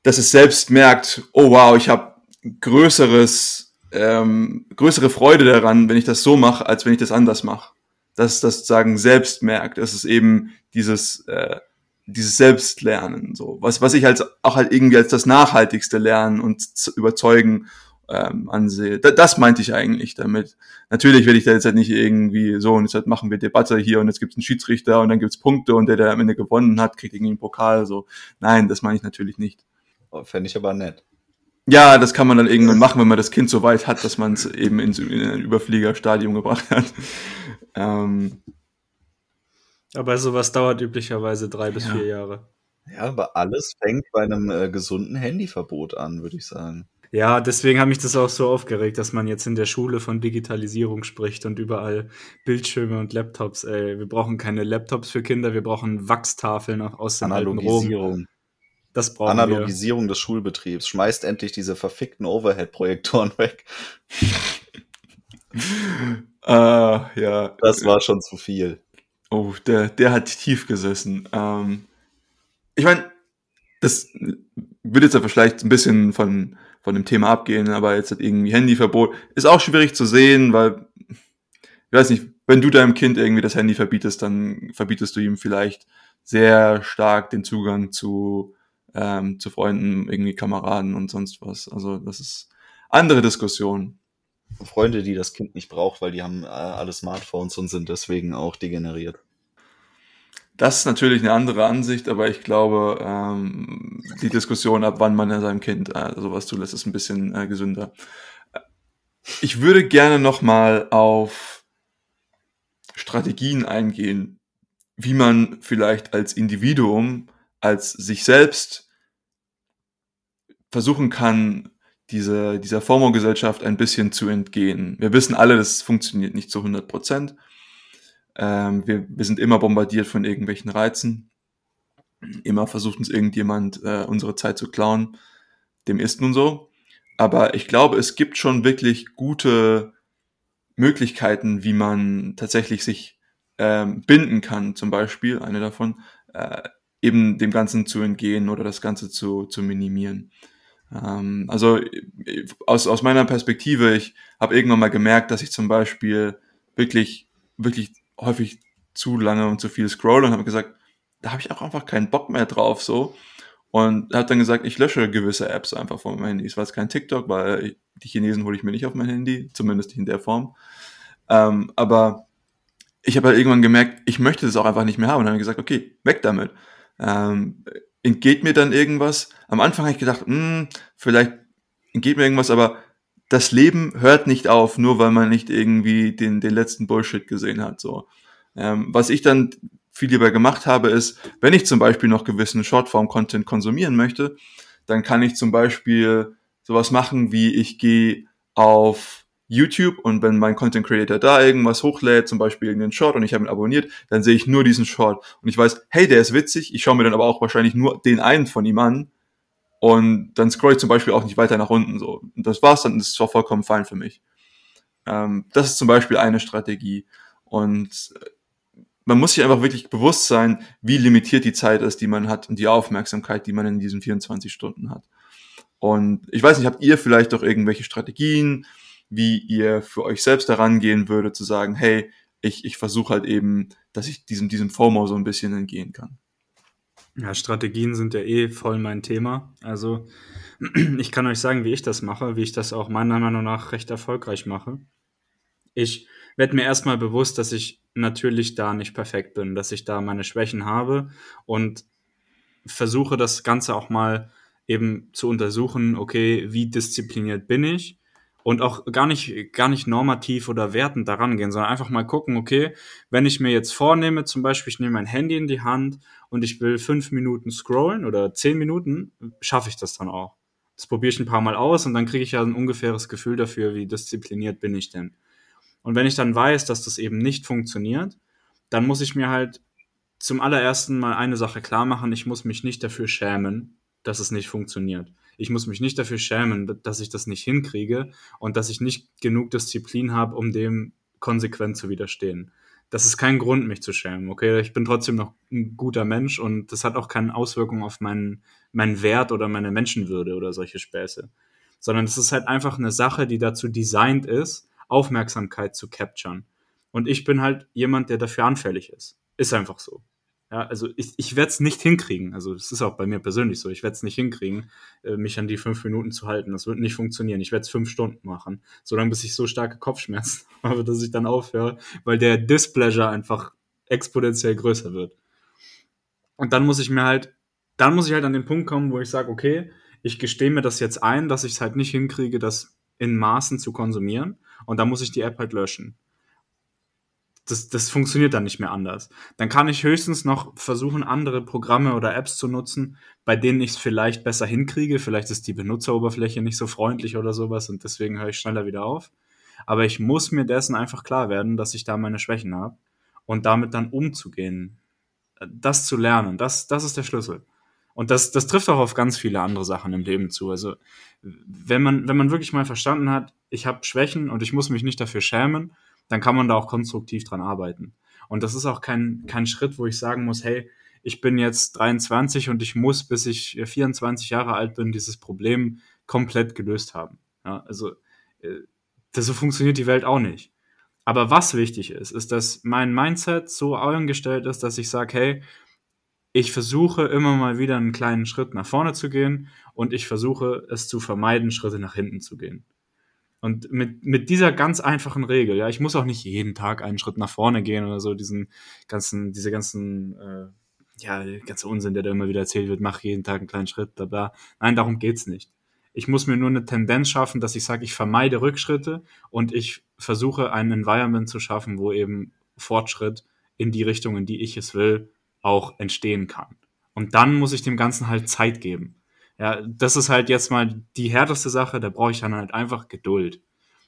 dass es selbst merkt, oh wow, ich habe größeres, ähm, größere Freude daran, wenn ich das so mache, als wenn ich das anders mache. Dass es das sozusagen selbst merkt. Das ist eben dieses, äh, dieses Selbstlernen, so. Was, was ich als, auch halt irgendwie als das nachhaltigste Lernen und überzeugen ähm, ansehe. Da, das meinte ich eigentlich damit. Natürlich werde ich da jetzt halt nicht irgendwie so und jetzt halt machen wir Debatte hier und jetzt gibt es einen Schiedsrichter und dann gibt es Punkte und der, der am Ende gewonnen hat, kriegt irgendwie einen Pokal. So. Nein, das meine ich natürlich nicht. Fände ich aber nett. Ja, das kann man dann irgendwann machen, wenn man das Kind so weit hat, dass man es eben in, in ein Überfliegerstadium gebracht hat. Ähm, aber sowas dauert üblicherweise drei bis ja. vier Jahre. Ja, aber alles fängt bei einem äh, gesunden Handyverbot an, würde ich sagen. Ja, deswegen hat mich das auch so aufgeregt, dass man jetzt in der Schule von Digitalisierung spricht und überall Bildschirme und Laptops. Ey, wir brauchen keine Laptops für Kinder, wir brauchen Wachstafeln aus dem alten Rom. Das brauchen Analogisierung wir. des Schulbetriebs. Schmeißt endlich diese verfickten Overhead-Projektoren weg. ah, ja. Das war schon zu viel. Oh, der, der hat tief gesessen. Ähm, ich meine, das wird jetzt aber vielleicht ein bisschen von, von dem Thema abgehen, aber jetzt hat irgendwie Handyverbot. Ist auch schwierig zu sehen, weil, ich weiß nicht, wenn du deinem Kind irgendwie das Handy verbietest, dann verbietest du ihm vielleicht sehr stark den Zugang zu ähm, zu Freunden, irgendwie Kameraden und sonst was. Also das ist andere Diskussion. Freunde, die das Kind nicht braucht, weil die haben äh, alle Smartphones und sind deswegen auch degeneriert. Das ist natürlich eine andere Ansicht, aber ich glaube, ähm, die Diskussion, ab wann man seinem Kind äh, sowas zulässt, ist ein bisschen äh, gesünder. Ich würde gerne nochmal auf Strategien eingehen, wie man vielleicht als Individuum als sich selbst versuchen kann, diese, dieser FOMO-Gesellschaft ein bisschen zu entgehen. Wir wissen alle, das funktioniert nicht zu 100 Prozent. Ähm, wir, wir sind immer bombardiert von irgendwelchen Reizen. Immer versucht uns irgendjemand äh, unsere Zeit zu klauen. Dem ist nun so. Aber ich glaube, es gibt schon wirklich gute Möglichkeiten, wie man tatsächlich sich ähm, binden kann. Zum Beispiel, eine davon, äh, eben dem Ganzen zu entgehen oder das Ganze zu, zu minimieren. Ähm, also aus, aus meiner Perspektive, ich habe irgendwann mal gemerkt, dass ich zum Beispiel wirklich, wirklich häufig zu lange und zu viel scroll und habe gesagt, da habe ich auch einfach keinen Bock mehr drauf so. Und habe dann gesagt, ich lösche gewisse Apps einfach von meinem Handy. Es war jetzt kein TikTok, weil die Chinesen hole ich mir nicht auf mein Handy, zumindest nicht in der Form. Ähm, aber ich habe halt irgendwann gemerkt, ich möchte das auch einfach nicht mehr haben und dann habe ich gesagt, okay, weg damit ähm, entgeht mir dann irgendwas. Am Anfang habe ich gedacht, hm, vielleicht entgeht mir irgendwas, aber das Leben hört nicht auf, nur weil man nicht irgendwie den, den letzten Bullshit gesehen hat. So. Ähm, was ich dann viel lieber gemacht habe, ist, wenn ich zum Beispiel noch gewissen Shortform-Content konsumieren möchte, dann kann ich zum Beispiel sowas machen, wie ich gehe auf YouTube und wenn mein Content Creator da irgendwas hochlädt, zum Beispiel irgendeinen Short und ich habe ihn abonniert, dann sehe ich nur diesen Short und ich weiß, hey, der ist witzig, ich schaue mir dann aber auch wahrscheinlich nur den einen von ihm an und dann scroll ich zum Beispiel auch nicht weiter nach unten so. Und das war's dann, das ist auch vollkommen fein für mich. Ähm, das ist zum Beispiel eine Strategie. Und man muss sich einfach wirklich bewusst sein, wie limitiert die Zeit ist, die man hat und die Aufmerksamkeit, die man in diesen 24 Stunden hat. Und ich weiß nicht, habt ihr vielleicht auch irgendwelche Strategien, wie ihr für euch selbst daran gehen würdet, zu sagen, hey, ich, ich versuche halt eben, dass ich diesem, diesem FOMO so ein bisschen entgehen kann. Ja, Strategien sind ja eh voll mein Thema. Also ich kann euch sagen, wie ich das mache, wie ich das auch meiner Meinung nach recht erfolgreich mache. Ich werde mir erstmal bewusst, dass ich natürlich da nicht perfekt bin, dass ich da meine Schwächen habe und versuche das Ganze auch mal eben zu untersuchen, okay, wie diszipliniert bin ich und auch gar nicht, gar nicht normativ oder wertend daran gehen, sondern einfach mal gucken, okay, wenn ich mir jetzt vornehme, zum Beispiel, ich nehme mein Handy in die Hand und ich will fünf Minuten scrollen oder zehn Minuten, schaffe ich das dann auch. Das probiere ich ein paar Mal aus und dann kriege ich ja ein ungefähres Gefühl dafür, wie diszipliniert bin ich denn. Und wenn ich dann weiß, dass das eben nicht funktioniert, dann muss ich mir halt zum allerersten Mal eine Sache klar machen, ich muss mich nicht dafür schämen, dass es nicht funktioniert. Ich muss mich nicht dafür schämen, dass ich das nicht hinkriege und dass ich nicht genug Disziplin habe, um dem konsequent zu widerstehen. Das ist kein Grund, mich zu schämen, okay? Ich bin trotzdem noch ein guter Mensch und das hat auch keine Auswirkung auf meinen, meinen Wert oder meine Menschenwürde oder solche Späße. Sondern es ist halt einfach eine Sache, die dazu designt ist, Aufmerksamkeit zu capturen. Und ich bin halt jemand, der dafür anfällig ist. Ist einfach so. Ja, also ich, ich werde es nicht hinkriegen. Also es ist auch bei mir persönlich so. Ich werde es nicht hinkriegen, äh, mich an die fünf Minuten zu halten. Das wird nicht funktionieren. Ich werde es fünf Stunden machen, solange bis ich so starke Kopfschmerzen habe, dass ich dann aufhöre, weil der Displeasure einfach exponentiell größer wird. Und dann muss ich mir halt, dann muss ich halt an den Punkt kommen, wo ich sage, okay, ich gestehe mir das jetzt ein, dass ich es halt nicht hinkriege, das in Maßen zu konsumieren und dann muss ich die App halt löschen. Das, das funktioniert dann nicht mehr anders. Dann kann ich höchstens noch versuchen, andere Programme oder Apps zu nutzen, bei denen ich es vielleicht besser hinkriege. Vielleicht ist die Benutzeroberfläche nicht so freundlich oder sowas und deswegen höre ich schneller wieder auf. Aber ich muss mir dessen einfach klar werden, dass ich da meine Schwächen habe und damit dann umzugehen. Das zu lernen, das, das ist der Schlüssel. Und das, das trifft auch auf ganz viele andere Sachen im Leben zu. Also wenn man, wenn man wirklich mal verstanden hat, ich habe Schwächen und ich muss mich nicht dafür schämen, dann kann man da auch konstruktiv dran arbeiten. Und das ist auch kein, kein Schritt, wo ich sagen muss, hey, ich bin jetzt 23 und ich muss, bis ich 24 Jahre alt bin, dieses Problem komplett gelöst haben. Ja, also äh, das, so funktioniert die Welt auch nicht. Aber was wichtig ist, ist, dass mein Mindset so eingestellt ist, dass ich sage, hey, ich versuche immer mal wieder einen kleinen Schritt nach vorne zu gehen und ich versuche es zu vermeiden, Schritte nach hinten zu gehen. Und mit, mit dieser ganz einfachen Regel, ja, ich muss auch nicht jeden Tag einen Schritt nach vorne gehen oder so, diesen ganzen, diese ganzen, äh, ja, ganze Unsinn, der da immer wieder erzählt wird, mach jeden Tag einen kleinen Schritt, bla bla. Nein, darum geht's nicht. Ich muss mir nur eine Tendenz schaffen, dass ich sage, ich vermeide Rückschritte und ich versuche ein Environment zu schaffen, wo eben Fortschritt in die Richtung, in die ich es will, auch entstehen kann. Und dann muss ich dem Ganzen halt Zeit geben. Ja, das ist halt jetzt mal die härteste Sache, da brauche ich dann halt einfach Geduld.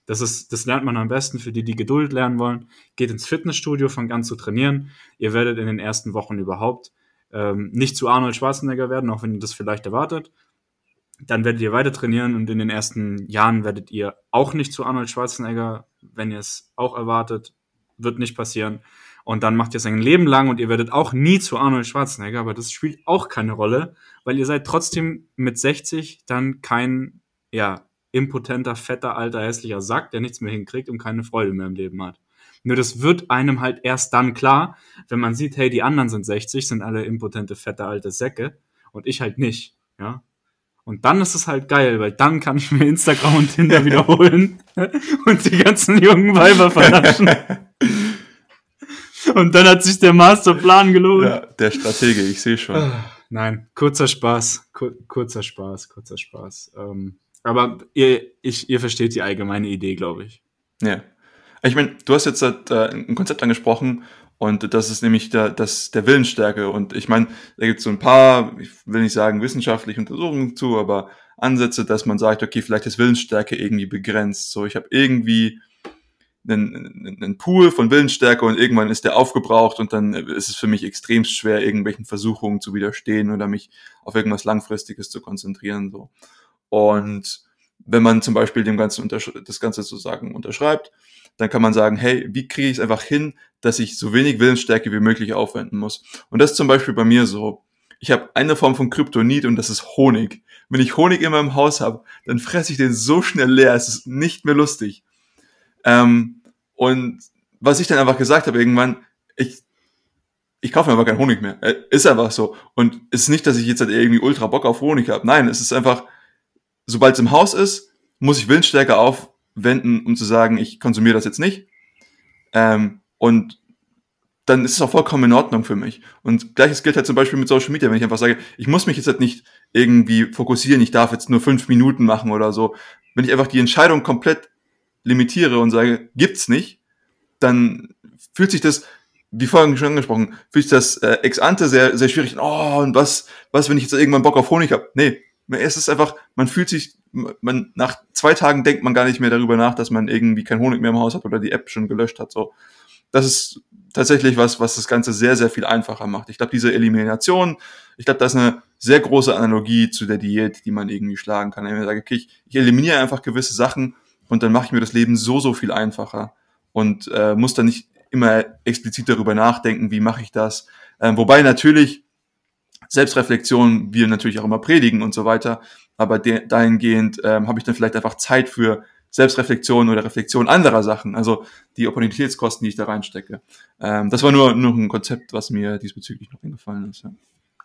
Das ist, das lernt man am besten für die, die Geduld lernen wollen. Geht ins Fitnessstudio, fangt an zu trainieren. Ihr werdet in den ersten Wochen überhaupt ähm, nicht zu Arnold Schwarzenegger werden, auch wenn ihr das vielleicht erwartet. Dann werdet ihr weiter trainieren und in den ersten Jahren werdet ihr auch nicht zu Arnold Schwarzenegger, wenn ihr es auch erwartet, wird nicht passieren. Und dann macht ihr es ein Leben lang und ihr werdet auch nie zu Arnold Schwarzenegger, aber das spielt auch keine Rolle, weil ihr seid trotzdem mit 60 dann kein, ja, impotenter, fetter, alter, hässlicher Sack, der nichts mehr hinkriegt und keine Freude mehr im Leben hat. Nur das wird einem halt erst dann klar, wenn man sieht, hey, die anderen sind 60, sind alle impotente, fette, alte Säcke und ich halt nicht, ja. Und dann ist es halt geil, weil dann kann ich mir Instagram und Tinder wiederholen und die ganzen jungen Weiber vernaschen. Und dann hat sich der Masterplan gelohnt. Ja, der Stratege, ich sehe schon. Ah, nein, kurzer Spaß, kur kurzer Spaß, kurzer Spaß. Ähm, aber ihr, ich, ihr versteht die allgemeine Idee, glaube ich. Ja. Ich meine, du hast jetzt äh, ein Konzept angesprochen und das ist nämlich der, das, der Willensstärke. Und ich meine, da gibt es so ein paar, ich will nicht sagen wissenschaftliche Untersuchungen zu, aber Ansätze, dass man sagt, okay, vielleicht ist Willensstärke irgendwie begrenzt. So, ich habe irgendwie einen, einen Pool von Willensstärke und irgendwann ist der aufgebraucht und dann ist es für mich extrem schwer, irgendwelchen Versuchungen zu widerstehen oder mich auf irgendwas Langfristiges zu konzentrieren. So. Und wenn man zum Beispiel dem Ganzen das Ganze sozusagen unterschreibt, dann kann man sagen, hey, wie kriege ich es einfach hin, dass ich so wenig Willensstärke wie möglich aufwenden muss. Und das ist zum Beispiel bei mir so. Ich habe eine Form von Kryptonit und das ist Honig. Wenn ich Honig in meinem Haus habe, dann fresse ich den so schnell leer, es ist nicht mehr lustig. Ähm, und was ich dann einfach gesagt habe irgendwann, ich, ich kaufe mir aber keinen Honig mehr. Äh, ist einfach so. Und es ist nicht, dass ich jetzt halt irgendwie ultra Bock auf Honig habe. Nein, es ist einfach, sobald es im Haus ist, muss ich Willensstärke aufwenden, um zu sagen, ich konsumiere das jetzt nicht. Ähm, und dann ist es auch vollkommen in Ordnung für mich. Und gleiches gilt halt zum Beispiel mit Social Media, wenn ich einfach sage, ich muss mich jetzt halt nicht irgendwie fokussieren, ich darf jetzt nur fünf Minuten machen oder so. Wenn ich einfach die Entscheidung komplett limitiere und sage, gibt's nicht, dann fühlt sich das, wie vorhin schon angesprochen, fühlt sich das äh, ex ante sehr, sehr schwierig. Oh, und was, was, wenn ich jetzt irgendwann Bock auf Honig habe? Nee, es ist einfach, man fühlt sich, man, nach zwei Tagen denkt man gar nicht mehr darüber nach, dass man irgendwie kein Honig mehr im Haus hat oder die App schon gelöscht hat. So, das ist tatsächlich was, was das Ganze sehr, sehr viel einfacher macht. Ich glaube, diese Elimination, ich glaube, das ist eine sehr große Analogie zu der Diät, die man irgendwie schlagen kann. Wenn ich sage, okay, ich, ich eliminiere einfach gewisse Sachen und dann mache ich mir das Leben so, so viel einfacher und äh, muss dann nicht immer explizit darüber nachdenken, wie mache ich das. Ähm, wobei natürlich Selbstreflexion wir natürlich auch immer predigen und so weiter, aber dahingehend ähm, habe ich dann vielleicht einfach Zeit für Selbstreflexion oder Reflexion anderer Sachen, also die Opportunitätskosten, die ich da reinstecke. Ähm, das war nur, nur ein Konzept, was mir diesbezüglich noch eingefallen ist. Ja.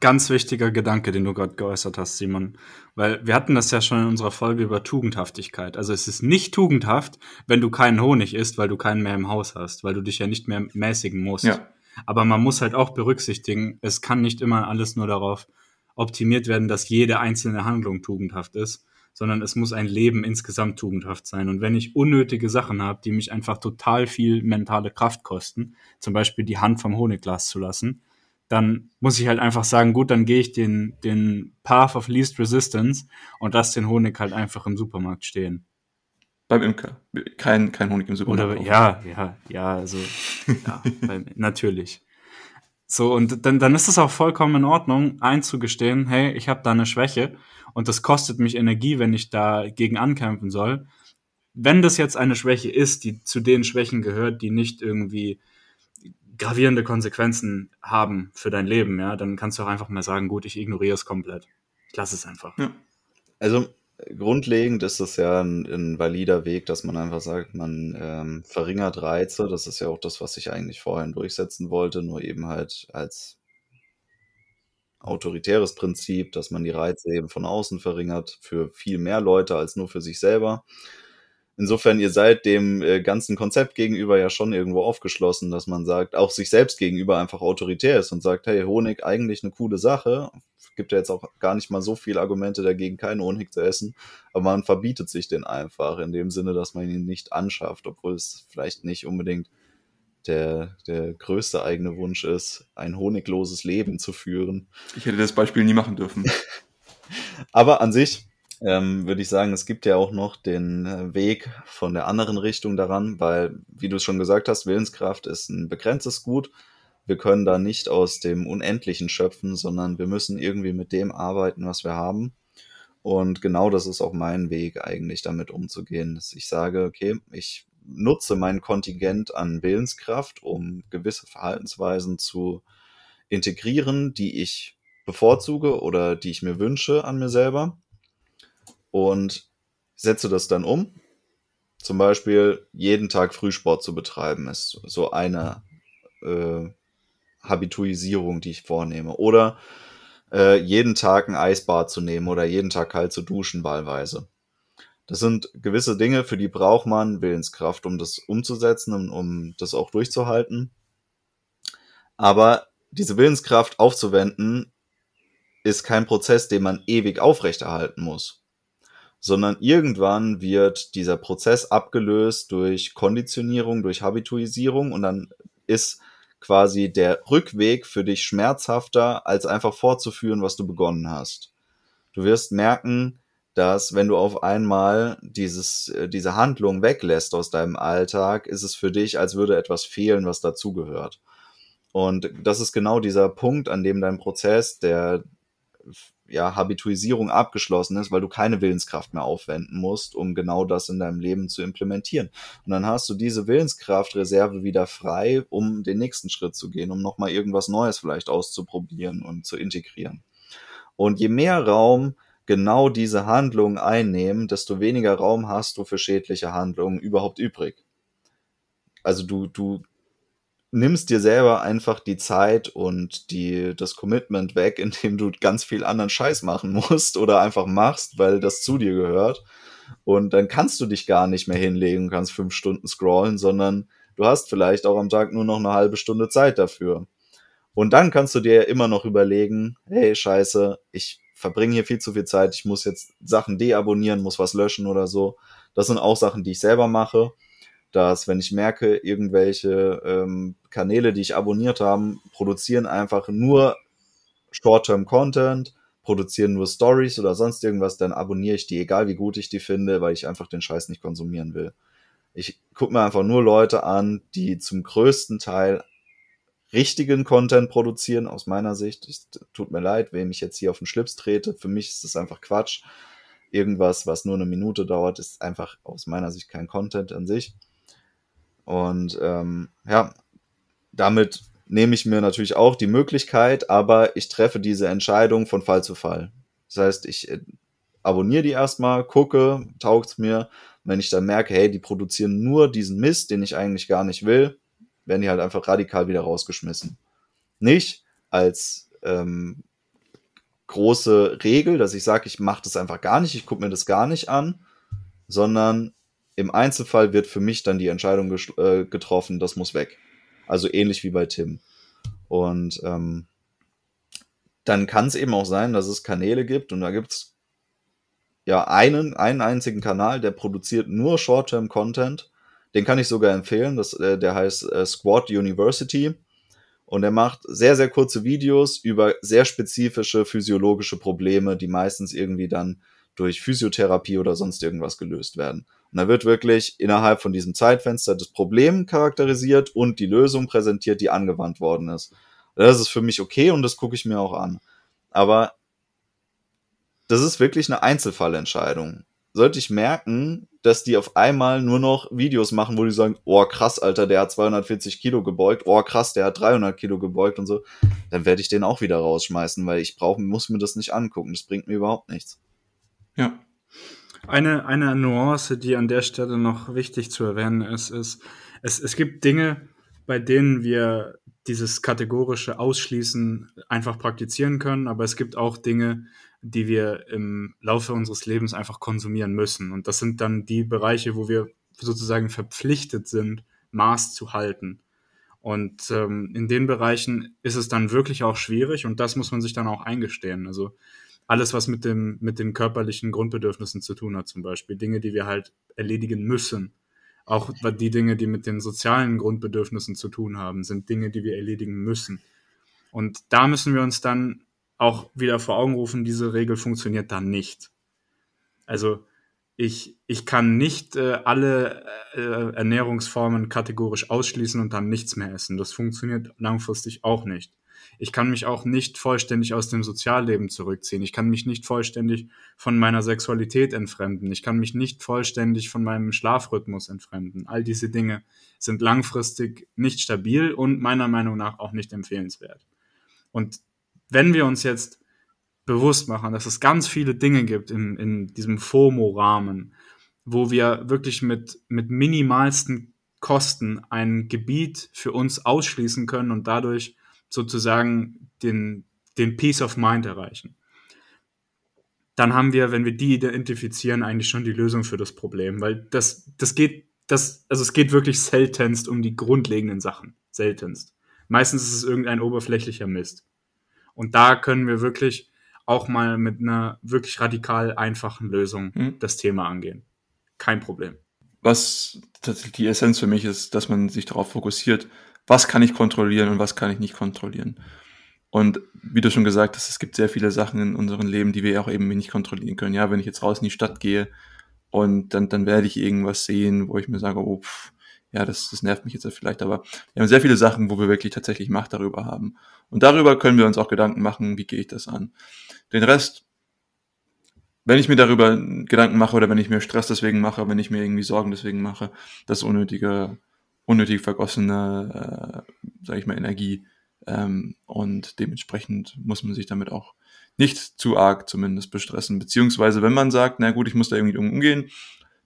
Ganz wichtiger Gedanke, den du gerade geäußert hast, Simon. Weil wir hatten das ja schon in unserer Folge über Tugendhaftigkeit. Also es ist nicht tugendhaft, wenn du keinen Honig isst, weil du keinen mehr im Haus hast, weil du dich ja nicht mehr mäßigen musst. Ja. Aber man muss halt auch berücksichtigen, es kann nicht immer alles nur darauf optimiert werden, dass jede einzelne Handlung tugendhaft ist, sondern es muss ein Leben insgesamt tugendhaft sein. Und wenn ich unnötige Sachen habe, die mich einfach total viel mentale Kraft kosten, zum Beispiel die Hand vom Honigglas zu lassen, dann muss ich halt einfach sagen, gut, dann gehe ich den, den Path of Least Resistance und lasse den Honig halt einfach im Supermarkt stehen. Beim Imker. Kein, kein Honig im Supermarkt. Oder, ja, ja, ja, also, ja, beim, natürlich. So, und dann, dann ist es auch vollkommen in Ordnung, einzugestehen, hey, ich habe da eine Schwäche und das kostet mich Energie, wenn ich dagegen ankämpfen soll. Wenn das jetzt eine Schwäche ist, die zu den Schwächen gehört, die nicht irgendwie gravierende Konsequenzen haben für dein Leben, ja, dann kannst du auch einfach mal sagen, gut, ich ignoriere es komplett. Ich lasse es einfach. Ja. Also grundlegend ist es ja ein, ein, valider Weg, dass man einfach sagt, man ähm, verringert Reize. Das ist ja auch das, was ich eigentlich vorhin durchsetzen wollte, nur eben halt als autoritäres Prinzip, dass man die Reize eben von außen verringert für viel mehr Leute als nur für sich selber. Insofern, ihr seid dem äh, ganzen Konzept gegenüber ja schon irgendwo aufgeschlossen, dass man sagt, auch sich selbst gegenüber einfach autoritär ist und sagt, hey, Honig eigentlich eine coole Sache. Gibt ja jetzt auch gar nicht mal so viele Argumente dagegen, keinen Honig zu essen, aber man verbietet sich den einfach in dem Sinne, dass man ihn nicht anschafft, obwohl es vielleicht nicht unbedingt der, der größte eigene Wunsch ist, ein honigloses Leben zu führen. Ich hätte das Beispiel nie machen dürfen. Aber an sich ähm, würde ich sagen, es gibt ja auch noch den äh, Weg von der anderen Richtung daran, weil, wie du es schon gesagt hast, Willenskraft ist ein begrenztes Gut. Wir können da nicht aus dem Unendlichen schöpfen, sondern wir müssen irgendwie mit dem arbeiten, was wir haben. Und genau das ist auch mein Weg eigentlich damit umzugehen, dass ich sage, okay, ich nutze mein Kontingent an Willenskraft, um gewisse Verhaltensweisen zu integrieren, die ich bevorzuge oder die ich mir wünsche an mir selber und setze das dann um. Zum Beispiel jeden Tag Frühsport zu betreiben, ist so eine äh, Habituisierung, die ich vornehme. Oder äh, jeden Tag ein Eisbad zu nehmen oder jeden Tag kalt zu duschen, wahlweise. Das sind gewisse Dinge, für die braucht man Willenskraft, um das umzusetzen und um das auch durchzuhalten. Aber diese Willenskraft aufzuwenden, ist kein Prozess, den man ewig aufrechterhalten muss, sondern irgendwann wird dieser Prozess abgelöst durch Konditionierung, durch Habituisierung und dann ist quasi der Rückweg für dich schmerzhafter, als einfach fortzuführen, was du begonnen hast. Du wirst merken, dass wenn du auf einmal dieses, äh, diese Handlung weglässt aus deinem Alltag, ist es für dich, als würde etwas fehlen, was dazugehört. Und das ist genau dieser Punkt, an dem dein Prozess, der ja, Habituisierung abgeschlossen ist, weil du keine Willenskraft mehr aufwenden musst, um genau das in deinem Leben zu implementieren. Und dann hast du diese Willenskraftreserve wieder frei, um den nächsten Schritt zu gehen, um nochmal irgendwas Neues vielleicht auszuprobieren und zu integrieren. Und je mehr Raum genau diese Handlungen einnehmen, desto weniger Raum hast du für schädliche Handlungen überhaupt übrig. Also du, du nimmst dir selber einfach die Zeit und die, das Commitment weg, indem du ganz viel anderen Scheiß machen musst oder einfach machst, weil das zu dir gehört. Und dann kannst du dich gar nicht mehr hinlegen und kannst fünf Stunden scrollen, sondern du hast vielleicht auch am Tag nur noch eine halbe Stunde Zeit dafür. Und dann kannst du dir immer noch überlegen, hey, scheiße, ich verbringe hier viel zu viel Zeit, ich muss jetzt Sachen deabonnieren, muss was löschen oder so. Das sind auch Sachen, die ich selber mache dass wenn ich merke, irgendwelche ähm, Kanäle, die ich abonniert habe, produzieren einfach nur Short-Term-Content, produzieren nur Stories oder sonst irgendwas, dann abonniere ich die, egal wie gut ich die finde, weil ich einfach den Scheiß nicht konsumieren will. Ich gucke mir einfach nur Leute an, die zum größten Teil richtigen Content produzieren, aus meiner Sicht. Es tut mir leid, wem ich jetzt hier auf den Schlips trete. Für mich ist das einfach Quatsch. Irgendwas, was nur eine Minute dauert, ist einfach aus meiner Sicht kein Content an sich. Und ähm, ja, damit nehme ich mir natürlich auch die Möglichkeit, aber ich treffe diese Entscheidung von Fall zu Fall. Das heißt, ich äh, abonniere die erstmal, gucke, taugt's mir. Wenn ich dann merke, hey, die produzieren nur diesen Mist, den ich eigentlich gar nicht will, werden die halt einfach radikal wieder rausgeschmissen. Nicht als ähm, große Regel, dass ich sage, ich mache das einfach gar nicht, ich gucke mir das gar nicht an, sondern im Einzelfall wird für mich dann die Entscheidung äh, getroffen, das muss weg. Also ähnlich wie bei Tim. Und ähm, dann kann es eben auch sein, dass es Kanäle gibt und da gibt es ja einen, einen einzigen Kanal, der produziert nur Short-Term-Content. Den kann ich sogar empfehlen. Das, äh, der heißt äh, Squad University. Und er macht sehr, sehr kurze Videos über sehr spezifische physiologische Probleme, die meistens irgendwie dann durch Physiotherapie oder sonst irgendwas gelöst werden. Und da wird wirklich innerhalb von diesem Zeitfenster das Problem charakterisiert und die Lösung präsentiert, die angewandt worden ist. Das ist für mich okay und das gucke ich mir auch an. Aber das ist wirklich eine Einzelfallentscheidung. Sollte ich merken, dass die auf einmal nur noch Videos machen, wo die sagen, oh krass, Alter, der hat 240 Kilo gebeugt, oh krass, der hat 300 Kilo gebeugt und so, dann werde ich den auch wieder rausschmeißen, weil ich brauche, muss mir das nicht angucken. Das bringt mir überhaupt nichts. Ja, eine, eine Nuance, die an der Stelle noch wichtig zu erwähnen ist, ist, es, es gibt Dinge, bei denen wir dieses kategorische Ausschließen einfach praktizieren können, aber es gibt auch Dinge, die wir im Laufe unseres Lebens einfach konsumieren müssen. Und das sind dann die Bereiche, wo wir sozusagen verpflichtet sind, Maß zu halten. Und ähm, in den Bereichen ist es dann wirklich auch schwierig und das muss man sich dann auch eingestehen. Also alles, was mit, dem, mit den körperlichen Grundbedürfnissen zu tun hat, zum Beispiel. Dinge, die wir halt erledigen müssen. Auch die Dinge, die mit den sozialen Grundbedürfnissen zu tun haben, sind Dinge, die wir erledigen müssen. Und da müssen wir uns dann auch wieder vor Augen rufen, diese Regel funktioniert dann nicht. Also ich, ich kann nicht äh, alle äh, Ernährungsformen kategorisch ausschließen und dann nichts mehr essen. Das funktioniert langfristig auch nicht. Ich kann mich auch nicht vollständig aus dem Sozialleben zurückziehen. Ich kann mich nicht vollständig von meiner Sexualität entfremden. Ich kann mich nicht vollständig von meinem Schlafrhythmus entfremden. All diese Dinge sind langfristig nicht stabil und meiner Meinung nach auch nicht empfehlenswert. Und wenn wir uns jetzt bewusst machen, dass es ganz viele Dinge gibt in, in diesem FOMO-Rahmen, wo wir wirklich mit, mit minimalsten Kosten ein Gebiet für uns ausschließen können und dadurch sozusagen den, den Peace of Mind erreichen. Dann haben wir, wenn wir die identifizieren, eigentlich schon die Lösung für das Problem, weil das, das geht, das, also es geht wirklich seltenst um die grundlegenden Sachen. Seltenst. Meistens ist es irgendein oberflächlicher Mist. Und da können wir wirklich auch mal mit einer wirklich radikal einfachen Lösung mhm. das Thema angehen. Kein Problem. Was tatsächlich die Essenz für mich ist, dass man sich darauf fokussiert, was kann ich kontrollieren und was kann ich nicht kontrollieren. Und wie du schon gesagt hast, es gibt sehr viele Sachen in unserem Leben, die wir auch eben nicht kontrollieren können. Ja, wenn ich jetzt raus in die Stadt gehe und dann, dann werde ich irgendwas sehen, wo ich mir sage, oh, pff, ja, das, das nervt mich jetzt vielleicht, aber wir haben sehr viele Sachen, wo wir wirklich tatsächlich Macht darüber haben. Und darüber können wir uns auch Gedanken machen, wie gehe ich das an. Den Rest, wenn ich mir darüber Gedanken mache oder wenn ich mir Stress deswegen mache, wenn ich mir irgendwie Sorgen deswegen mache, das unnötige, unnötig vergossene, äh, sage ich mal, Energie. Ähm, und dementsprechend muss man sich damit auch nicht zu arg zumindest bestressen. Beziehungsweise, wenn man sagt, na gut, ich muss da irgendwie umgehen,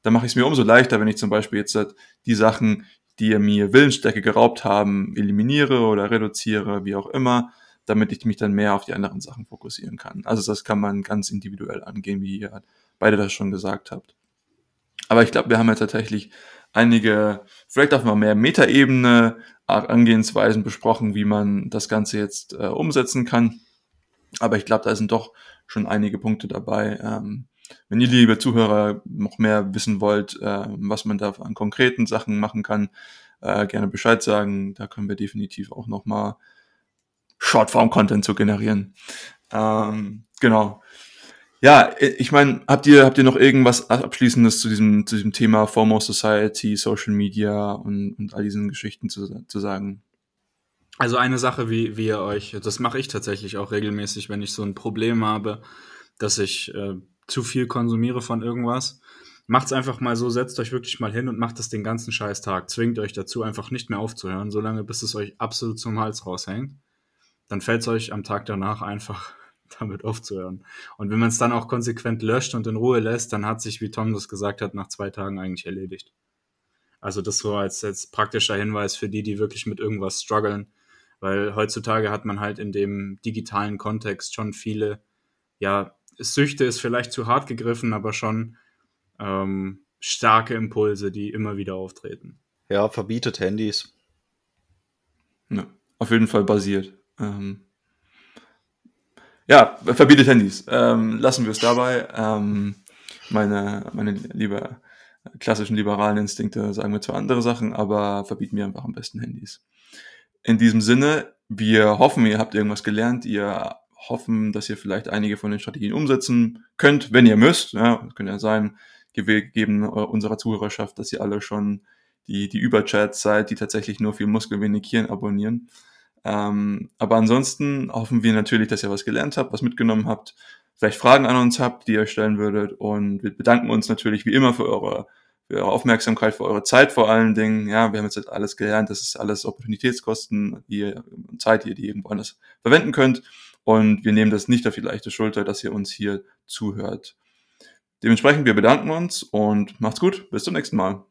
dann mache ich es mir umso leichter, wenn ich zum Beispiel jetzt die Sachen, die mir Willensstärke geraubt haben, eliminiere oder reduziere, wie auch immer, damit ich mich dann mehr auf die anderen Sachen fokussieren kann. Also das kann man ganz individuell angehen, wie ihr beide das schon gesagt habt. Aber ich glaube, wir haben jetzt tatsächlich einige, vielleicht auch mal mehr Metaebene Angehensweisen besprochen, wie man das Ganze jetzt äh, umsetzen kann. Aber ich glaube, da sind doch schon einige Punkte dabei. Ähm, wenn ihr, liebe Zuhörer, noch mehr wissen wollt, äh, was man da an konkreten Sachen machen kann, äh, gerne Bescheid sagen. Da können wir definitiv auch noch mal Shortform-Content zu generieren. Ähm, genau. Ja, ich meine, habt ihr habt ihr noch irgendwas abschließendes zu diesem zu diesem Thema Foremost Society, Social Media und, und all diesen Geschichten zu, zu sagen? Also eine Sache, wie, wie ihr euch, das mache ich tatsächlich auch regelmäßig, wenn ich so ein Problem habe, dass ich äh, zu viel konsumiere von irgendwas. Macht's einfach mal so, setzt euch wirklich mal hin und macht das den ganzen scheiß Tag. Zwingt euch dazu, einfach nicht mehr aufzuhören, solange bis es euch absolut zum Hals raushängt. Dann fällt es euch am Tag danach einfach damit aufzuhören. Und wenn man es dann auch konsequent löscht und in Ruhe lässt, dann hat sich, wie Tom das gesagt hat, nach zwei Tagen eigentlich erledigt. Also das so als, als praktischer Hinweis für die, die wirklich mit irgendwas strugglen weil heutzutage hat man halt in dem digitalen Kontext schon viele, ja, Süchte ist vielleicht zu hart gegriffen, aber schon ähm, starke Impulse, die immer wieder auftreten. Ja, verbietet Handys. Ja, auf jeden Fall basiert. Ähm, ja, verbietet Handys. Ähm, lassen wir es dabei. Ähm, meine, meine liebe klassischen liberalen Instinkte sagen wir zwar andere Sachen, aber verbieten wir einfach am besten Handys. In diesem Sinne, wir hoffen, ihr habt irgendwas gelernt. Wir hoffen, dass ihr vielleicht einige von den Strategien umsetzen könnt, wenn ihr müsst. Ja, das könnte ja sein, gegeben unserer Zuhörerschaft, dass ihr alle schon die, die Überchats seid, die tatsächlich nur viel Muskel, wenig Hirn abonnieren. Ähm, aber ansonsten hoffen wir natürlich, dass ihr was gelernt habt, was mitgenommen habt, vielleicht Fragen an uns habt, die ihr stellen würdet. Und wir bedanken uns natürlich wie immer für eure für eure Aufmerksamkeit, für eure Zeit vor allen Dingen. Ja, wir haben jetzt alles gelernt, das ist alles Opportunitätskosten, die Zeit, die ihr die irgendwo anders verwenden könnt. Und wir nehmen das nicht auf die leichte Schulter, dass ihr uns hier zuhört. Dementsprechend, wir bedanken uns und macht's gut. Bis zum nächsten Mal.